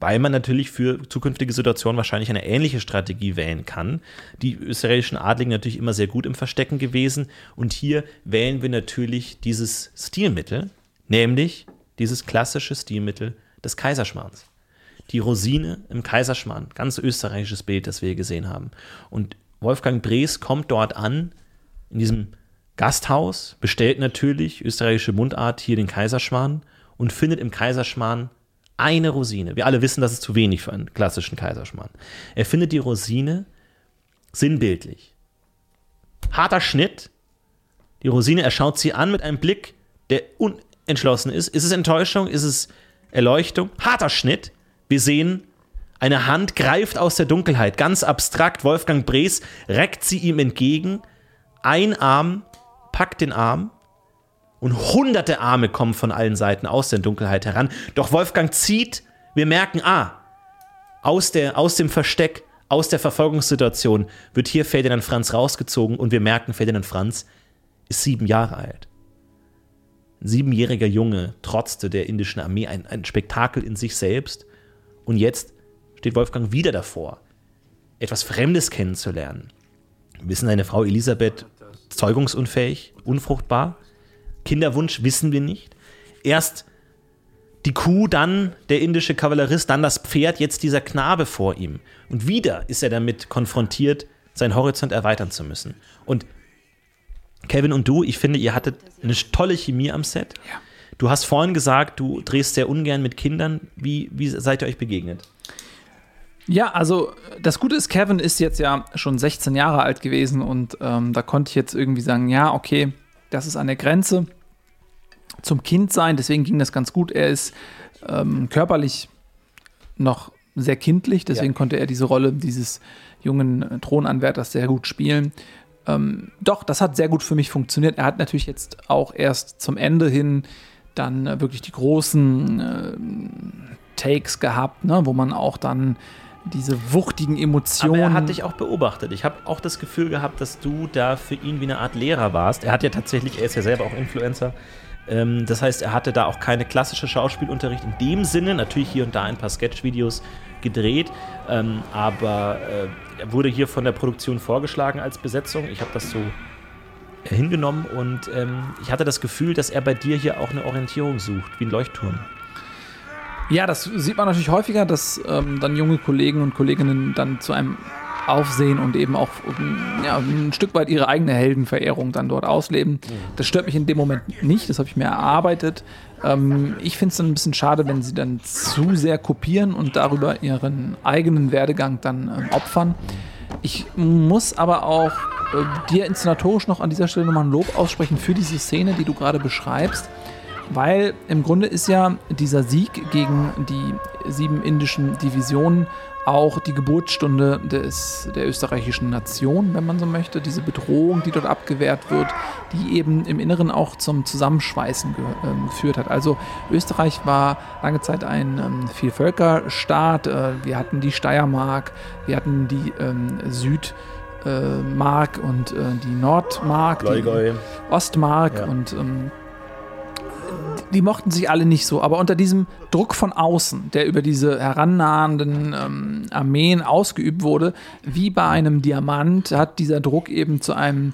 weil man natürlich für zukünftige Situationen wahrscheinlich eine ähnliche Strategie wählen kann. Die österreichischen Adligen natürlich immer sehr gut im Verstecken gewesen und hier wählen wir natürlich dieses Stilmittel, nämlich dieses klassische Stilmittel des Kaiserschmarrns. Die Rosine im Kaiserschmarrn, ganz österreichisches Bild, das wir hier gesehen haben. Und Wolfgang Brees kommt dort an, in diesem Gasthaus, bestellt natürlich österreichische Mundart hier den Kaiserschmarrn und findet im Kaiserschmarrn eine Rosine. Wir alle wissen, das ist zu wenig für einen klassischen Kaiserschmarrn. Er findet die Rosine sinnbildlich. Harter Schnitt. Die Rosine, er schaut sie an mit einem Blick, der unentschlossen ist. Ist es Enttäuschung? Ist es Erleuchtung? Harter Schnitt. Wir sehen, eine Hand greift aus der Dunkelheit, ganz abstrakt. Wolfgang Brees reckt sie ihm entgegen. Ein Arm packt den Arm und hunderte Arme kommen von allen Seiten aus der Dunkelheit heran. Doch Wolfgang zieht, wir merken, ah, aus, der, aus dem Versteck, aus der Verfolgungssituation wird hier Ferdinand Franz rausgezogen und wir merken, Ferdinand Franz ist sieben Jahre alt. Ein siebenjähriger Junge trotzte der indischen Armee, ein, ein Spektakel in sich selbst. Und jetzt steht Wolfgang wieder davor, etwas Fremdes kennenzulernen. Wir wissen, seine Frau Elisabeth zeugungsunfähig, unfruchtbar. Kinderwunsch wissen wir nicht. Erst die Kuh, dann der indische Kavallerist, dann das Pferd, jetzt dieser Knabe vor ihm. Und wieder ist er damit konfrontiert, seinen Horizont erweitern zu müssen. Und Kevin und du, ich finde, ihr hattet eine tolle Chemie am Set. Ja. Du hast vorhin gesagt, du drehst sehr ungern mit Kindern. Wie, wie seid ihr euch begegnet? Ja, also das Gute ist, Kevin ist jetzt ja schon 16 Jahre alt gewesen und ähm, da konnte ich jetzt irgendwie sagen, ja, okay, das ist an der Grenze zum Kind sein, deswegen ging das ganz gut. Er ist ähm, körperlich noch sehr kindlich, deswegen ja. konnte er diese Rolle dieses jungen Thronanwärters sehr gut spielen. Ähm, doch, das hat sehr gut für mich funktioniert. Er hat natürlich jetzt auch erst zum Ende hin dann äh, wirklich die großen äh, Takes gehabt, ne, wo man auch dann diese wuchtigen Emotionen. Aber er hat dich auch beobachtet. Ich habe auch das Gefühl gehabt, dass du da für ihn wie eine Art Lehrer warst. Er hat ja tatsächlich, er ist ja selber auch Influencer. Ähm, das heißt, er hatte da auch keine klassische Schauspielunterricht in dem Sinne. Natürlich hier und da ein paar Sketch-Videos gedreht, ähm, aber äh, er wurde hier von der Produktion vorgeschlagen als Besetzung. Ich habe das so hingenommen und ähm, ich hatte das Gefühl, dass er bei dir hier auch eine Orientierung sucht, wie ein Leuchtturm. Ja, das sieht man natürlich häufiger, dass ähm, dann junge Kollegen und Kolleginnen dann zu einem aufsehen und eben auch ja, ein Stück weit ihre eigene Heldenverehrung dann dort ausleben. Das stört mich in dem Moment nicht, das habe ich mir erarbeitet. Ähm, ich finde es dann ein bisschen schade, wenn sie dann zu sehr kopieren und darüber ihren eigenen Werdegang dann ähm, opfern. Ich muss aber auch äh, dir inszenatorisch noch an dieser Stelle nochmal ein Lob aussprechen für diese Szene, die du gerade beschreibst weil im Grunde ist ja dieser Sieg gegen die sieben indischen Divisionen auch die Geburtsstunde des, der österreichischen Nation, wenn man so möchte. Diese Bedrohung, die dort abgewehrt wird, die eben im Inneren auch zum Zusammenschweißen ge, äh, geführt hat. Also Österreich war lange Zeit ein ähm, Vielvölkerstaat. Äh, wir hatten die Steiermark, wir hatten die ähm, Süd- Mark und äh, die Nordmark, Leugoi. die Ostmark ja. und ähm, die mochten sich alle nicht so, aber unter diesem Druck von außen, der über diese herannahenden ähm, Armeen ausgeübt wurde, wie bei einem Diamant, hat dieser Druck eben zu einem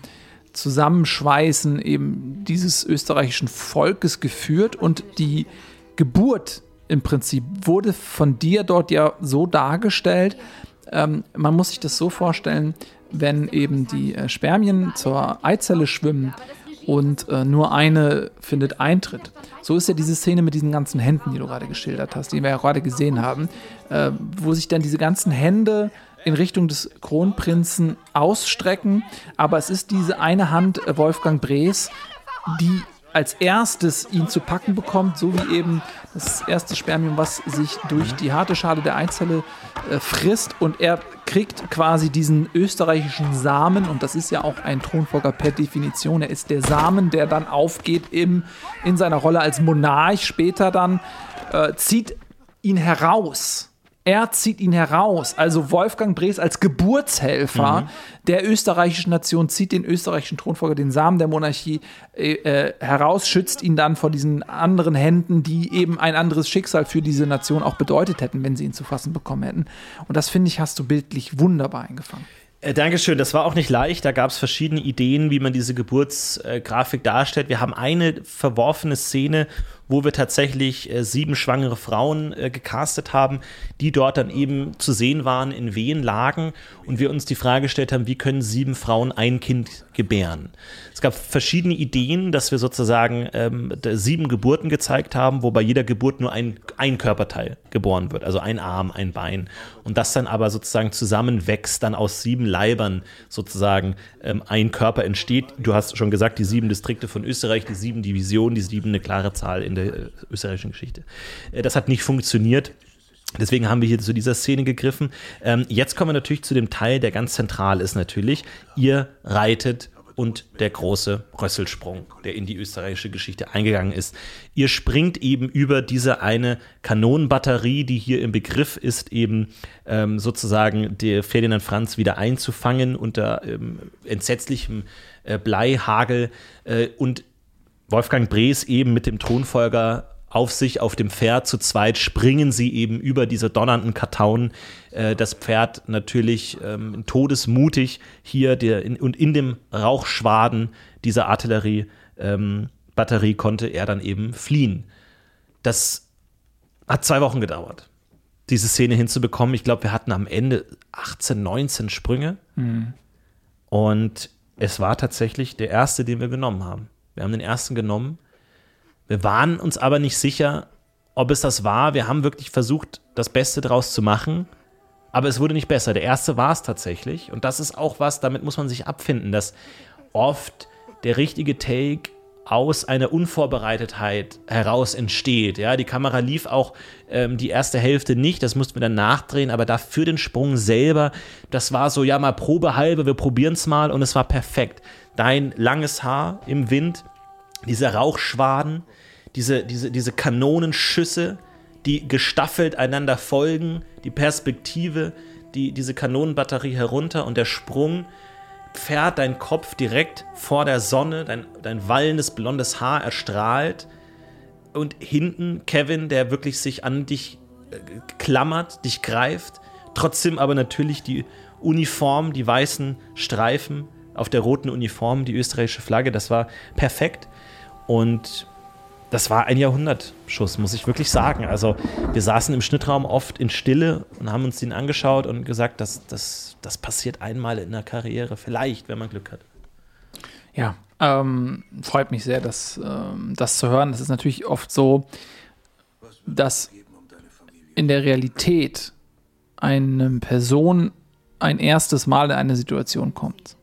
Zusammenschweißen eben dieses österreichischen Volkes geführt und die Geburt im Prinzip wurde von dir dort ja so dargestellt. Ähm, man muss sich das so vorstellen, wenn eben die äh, Spermien zur Eizelle schwimmen, und äh, nur eine findet Eintritt. So ist ja diese Szene mit diesen ganzen Händen, die du gerade geschildert hast, die wir ja gerade gesehen haben, äh, wo sich dann diese ganzen Hände in Richtung des Kronprinzen ausstrecken, aber es ist diese eine Hand äh, Wolfgang Brees, die als erstes ihn zu packen bekommt, so wie eben das erste Spermium, was sich durch die harte Schale der Eizelle äh, frisst. Und er kriegt quasi diesen österreichischen Samen. Und das ist ja auch ein Thronfolger per Definition. Er ist der Samen, der dann aufgeht im, in seiner Rolle als Monarch. Später dann, äh, zieht ihn heraus Er zieht ihn heraus. Also Wolfgang Brees als Geburtshelfer mhm. der österreichischen Nation zieht den österreichischen Thronfolger, den Samen der Monarchie, äh, äh, heraus, schützt ihn dann vor diesen anderen Händen, die eben ein anderes Schicksal für diese Nation auch bedeutet hätten, wenn sie ihn zu fassen bekommen hätten. Und das finde ich, hast du bildlich wunderbar eingefangen. Äh, Dankeschön, das war auch nicht leicht. Da gab es verschiedene Ideen, wie man diese Geburtsgrafik darstellt. Wir haben eine verworfene Szene, wo wir tatsächlich äh, sieben schwangere Frauen äh, gecastet haben, die dort dann eben zu sehen waren, in Wehen lagen und wir uns die Frage gestellt haben, wie können sieben Frauen ein Kind gebären? Es gab verschiedene Ideen, dass wir sozusagen ähm, sieben Geburten gezeigt haben, wo bei jeder Geburt nur ein, ein Körperteil geboren wird, also ein Arm, ein Bein. Und das dann aber sozusagen zusammenwächst, dann aus sieben Leibern sozusagen ähm, ein Körper entsteht. Du hast schon gesagt, die sieben Distrikte von Österreich, die sieben Divisionen, die sieben eine klare Zahl in der äh, österreichischen Geschichte. Äh, das hat nicht funktioniert. Deswegen haben wir hier zu dieser Szene gegriffen. Ähm, jetzt kommen wir natürlich zu dem Teil, der ganz zentral ist natürlich. Ihr reitet und der große Rösselsprung, der in die österreichische Geschichte eingegangen ist. Ihr springt eben über diese eine Kanonenbatterie, die hier im Begriff ist, eben ähm, sozusagen der Ferdinand Franz wieder einzufangen unter ähm, entsetzlichem äh, Bleihagel äh, und Wolfgang Brees eben mit dem Thronfolger auf sich auf dem Pferd zu zweit springen sie eben über diese donnernden Kartaunen. Äh, das Pferd natürlich ähm, todesmutig hier der, in, und in dem Rauchschwaden dieser Artilleriebatterie ähm, konnte er dann eben fliehen. Das hat zwei Wochen gedauert, diese Szene hinzubekommen. Ich glaube, wir hatten am Ende 18, 19 Sprünge. Mhm. Und es war tatsächlich der erste, den wir genommen haben. Wir haben den ersten genommen wir waren uns aber nicht sicher, ob es das war. Wir haben wirklich versucht, das Beste draus zu machen. Aber es wurde nicht besser. Der erste war es tatsächlich. Und das ist auch was, damit muss man sich abfinden, dass oft der richtige Take aus einer Unvorbereitetheit heraus entsteht. Ja, die Kamera lief auch ähm, die erste Hälfte nicht, das mussten wir dann nachdrehen, aber da für den Sprung selber, das war so, ja, mal Probe halbe, wir probieren es mal und es war perfekt. Dein langes Haar im Wind, dieser Rauchschwaden, diese, diese, diese Kanonenschüsse, die gestaffelt einander folgen, die Perspektive, die, diese Kanonenbatterie herunter und der Sprung fährt dein Kopf direkt vor der Sonne, dein, dein wallendes blondes Haar erstrahlt und hinten Kevin, der wirklich sich an dich äh, klammert, dich greift, trotzdem aber natürlich die Uniform, die weißen Streifen auf der roten Uniform, die österreichische Flagge, das war perfekt und das war ein Jahrhundertschuss, muss ich wirklich sagen. Also wir saßen im Schnittraum oft in Stille und haben uns den angeschaut und gesagt, das, das, das passiert einmal in der Karriere, vielleicht, wenn man Glück hat. Ja, ähm, freut mich sehr, das, ähm, das zu hören. Es ist natürlich oft so, dass in der Realität eine Person ein erstes Mal in eine Situation kommt.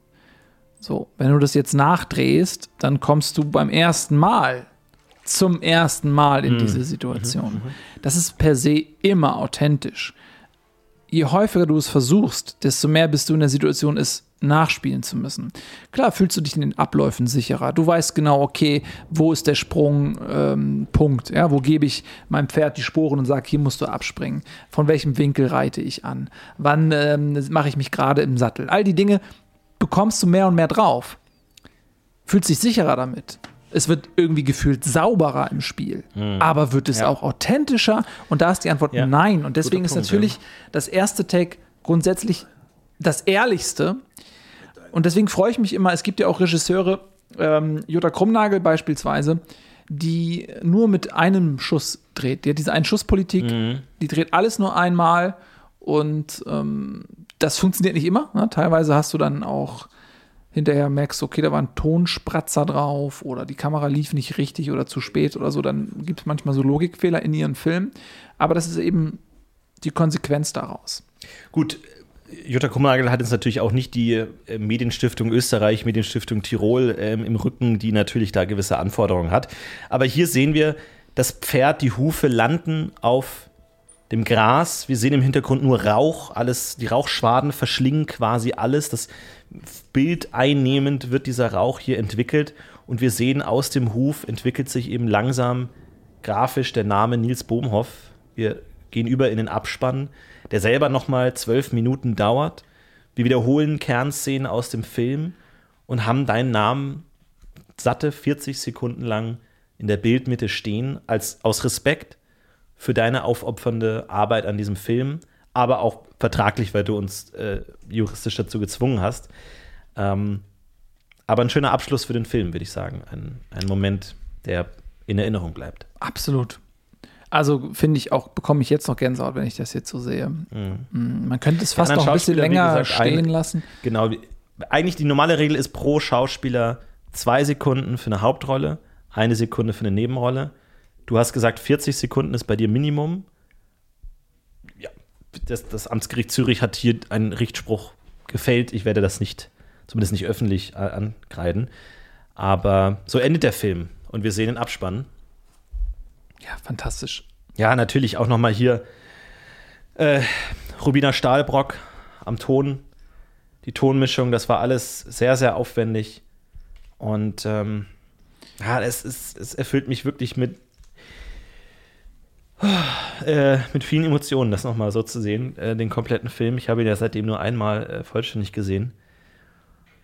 So, wenn du das jetzt nachdrehst, dann kommst du beim ersten Mal zum ersten Mal in mhm. diese Situation. Mhm. Das ist per se immer authentisch. Je häufiger du es versuchst, desto mehr bist du in der Situation, es nachspielen zu müssen. Klar fühlst du dich in den Abläufen sicherer. Du weißt genau, okay, wo ist der Sprungpunkt? Ähm, ja, wo gebe ich meinem Pferd die Sporen und sage, hier musst du abspringen? Von welchem Winkel reite ich an? Wann ähm, mache ich mich gerade im Sattel? All die Dinge bekommst du mehr und mehr drauf. Fühlst dich sicherer damit es wird irgendwie gefühlt sauberer im Spiel. Hm. Aber wird es ja. auch authentischer? Und da ist die Antwort ja. nein. Und deswegen Punkt, ist natürlich ja. das erste Take grundsätzlich das ehrlichste. Und deswegen freue ich mich immer, es gibt ja auch Regisseure, ähm, Jutta Krummnagel beispielsweise, die nur mit einem Schuss dreht. Die hat diese Ein-Schuss-Politik, mhm. die dreht alles nur einmal und ähm, das funktioniert nicht immer. Ne? Teilweise hast du dann auch hinterher merkst, okay, da war ein Tonspratzer drauf oder die Kamera lief nicht richtig oder zu spät oder so, dann gibt es manchmal so Logikfehler in ihren Filmen. Aber das ist eben die Konsequenz daraus. Gut, Jutta Kummernagel hat jetzt natürlich auch nicht die äh, Medienstiftung Österreich, Medienstiftung Tirol ähm, im Rücken, die natürlich da gewisse Anforderungen hat. Aber hier sehen wir, das Pferd, die Hufe landen auf dem Gras. Wir sehen im Hintergrund nur Rauch, alles, die Rauchschwaden verschlingen quasi alles. Das Bild einnehmend wird dieser Rauch hier entwickelt und wir sehen aus dem Huf entwickelt sich eben langsam grafisch der Name Nils Bohmhoff. Wir gehen über in den Abspann. der selber nochmal zwölf Minuten dauert. Wir wiederholen Kernszenen aus dem Film und haben deinen Namen satte 40 Sekunden lang in der Bildmitte stehen, als aus Respekt für deine aufopfernde Arbeit an diesem Film, aber auch vertraglich, weil du uns äh, juristisch dazu gezwungen hast. Ähm, aber ein schöner Abschluss für den Film, würde ich sagen. Ein, ein Moment, der in Erinnerung bleibt. Absolut. Also finde ich auch, bekomme ich jetzt noch Gänsehaut, wenn ich das jetzt so sehe. Mhm. Man könnte es fast noch ein bisschen länger gesagt, stehen lassen. Genau. Eigentlich die normale Regel ist pro Schauspieler zwei Sekunden für eine Hauptrolle, eine Sekunde für eine Nebenrolle. Du hast gesagt, 40 Sekunden ist bei dir Minimum. Ja, das, das Amtsgericht Zürich hat hier einen Richtspruch gefällt. Ich werde das nicht, zumindest nicht öffentlich äh, ankreiden. Aber so endet der Film und wir sehen den Abspann. Ja, fantastisch. Ja, natürlich auch nochmal hier äh, Rubina Stahlbrock am Ton. Die Tonmischung, das war alles sehr, sehr aufwendig. Und ähm, ja, es, es, es erfüllt mich wirklich mit, äh, mit vielen Emotionen, das nochmal so zu sehen, äh, den kompletten Film. Ich habe ihn ja seitdem nur einmal äh, vollständig gesehen.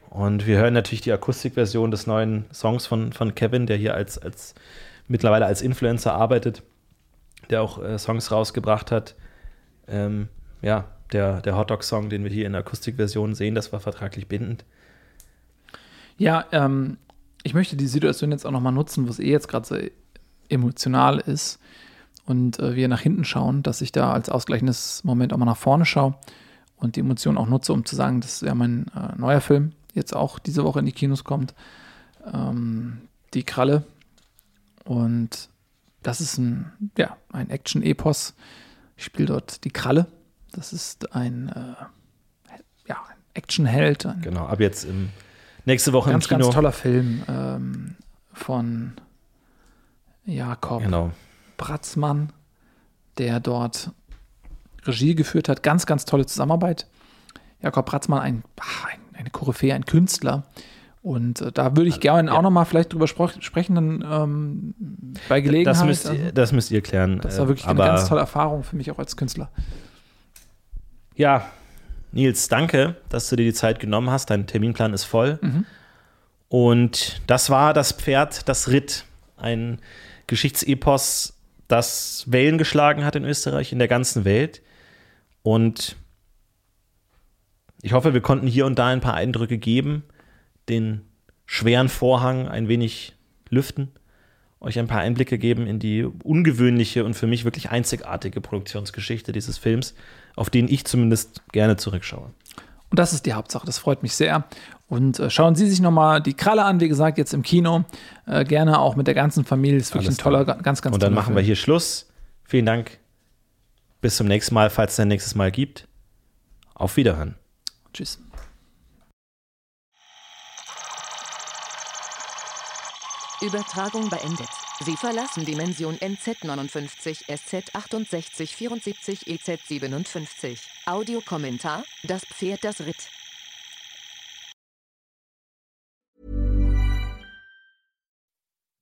Und wir hören natürlich die Akustikversion des neuen Songs von, von Kevin, der hier als, als mittlerweile als Influencer arbeitet, der auch äh, Songs rausgebracht hat. Ähm, ja, der, der Hotdog-Song, den wir hier in der Akustikversion sehen, das war vertraglich bindend. Ja, ähm, ich möchte die Situation jetzt auch nochmal nutzen, wo es eh jetzt gerade so emotional ist und äh, wir nach hinten schauen, dass ich da als ausgleichendes Moment auch mal nach vorne schaue und die Emotionen auch nutze, um zu sagen, dass ja mein äh, neuer Film jetzt auch diese Woche in die Kinos kommt. Ähm, die Kralle, und das ist ein, ja, ein Action-Epos. Ich spiele dort die Kralle. Das ist ein, äh, ja, Actionheld. Genau, ab jetzt im, nächste Woche ganz, im Kino. Ganz toller Film ähm, von Jakob genau. Bratzmann, der dort Regie geführt hat. Ganz, ganz tolle Zusammenarbeit. Jakob Bratzmann, ein, ein eine Koryphäe, ein Künstler, und äh, da würde ich gerne ja. auch nochmal vielleicht drüber sprechen, dann ähm, bei Gelegenheit. Das müsst, also, das müsst ihr klären. Das war wirklich eine ganz tolle Erfahrung für mich auch als Künstler. Ja, Nils, danke, dass du dir die Zeit genommen hast. Dein Terminplan ist voll. Mhm. Und das war das Pferd, das Ritt. Ein Geschichtsepos, das Wellen geschlagen hat in Österreich, in der ganzen Welt. Und ich hoffe, wir konnten hier und da ein paar Eindrücke geben den schweren Vorhang ein wenig lüften, euch ein paar Einblicke geben in die ungewöhnliche und für mich wirklich einzigartige Produktionsgeschichte dieses Films, auf den ich zumindest gerne zurückschaue. Und das ist die Hauptsache, das freut mich sehr. Und äh, schauen Sie sich nochmal die Kralle an, wie gesagt, jetzt im Kino. Äh, gerne auch mit der ganzen Familie. Das ist wirklich Alles ein toller, ganz, ganz Und dann machen Film. wir hier Schluss. Vielen Dank. Bis zum nächsten Mal, falls es ein nächstes Mal gibt. Auf Wiederhören. Tschüss. Übertragung beendet. Sie verlassen Dimension NZ59 SZ68 74 EZ57. Audiokommentar: Das Pferd, das ritt.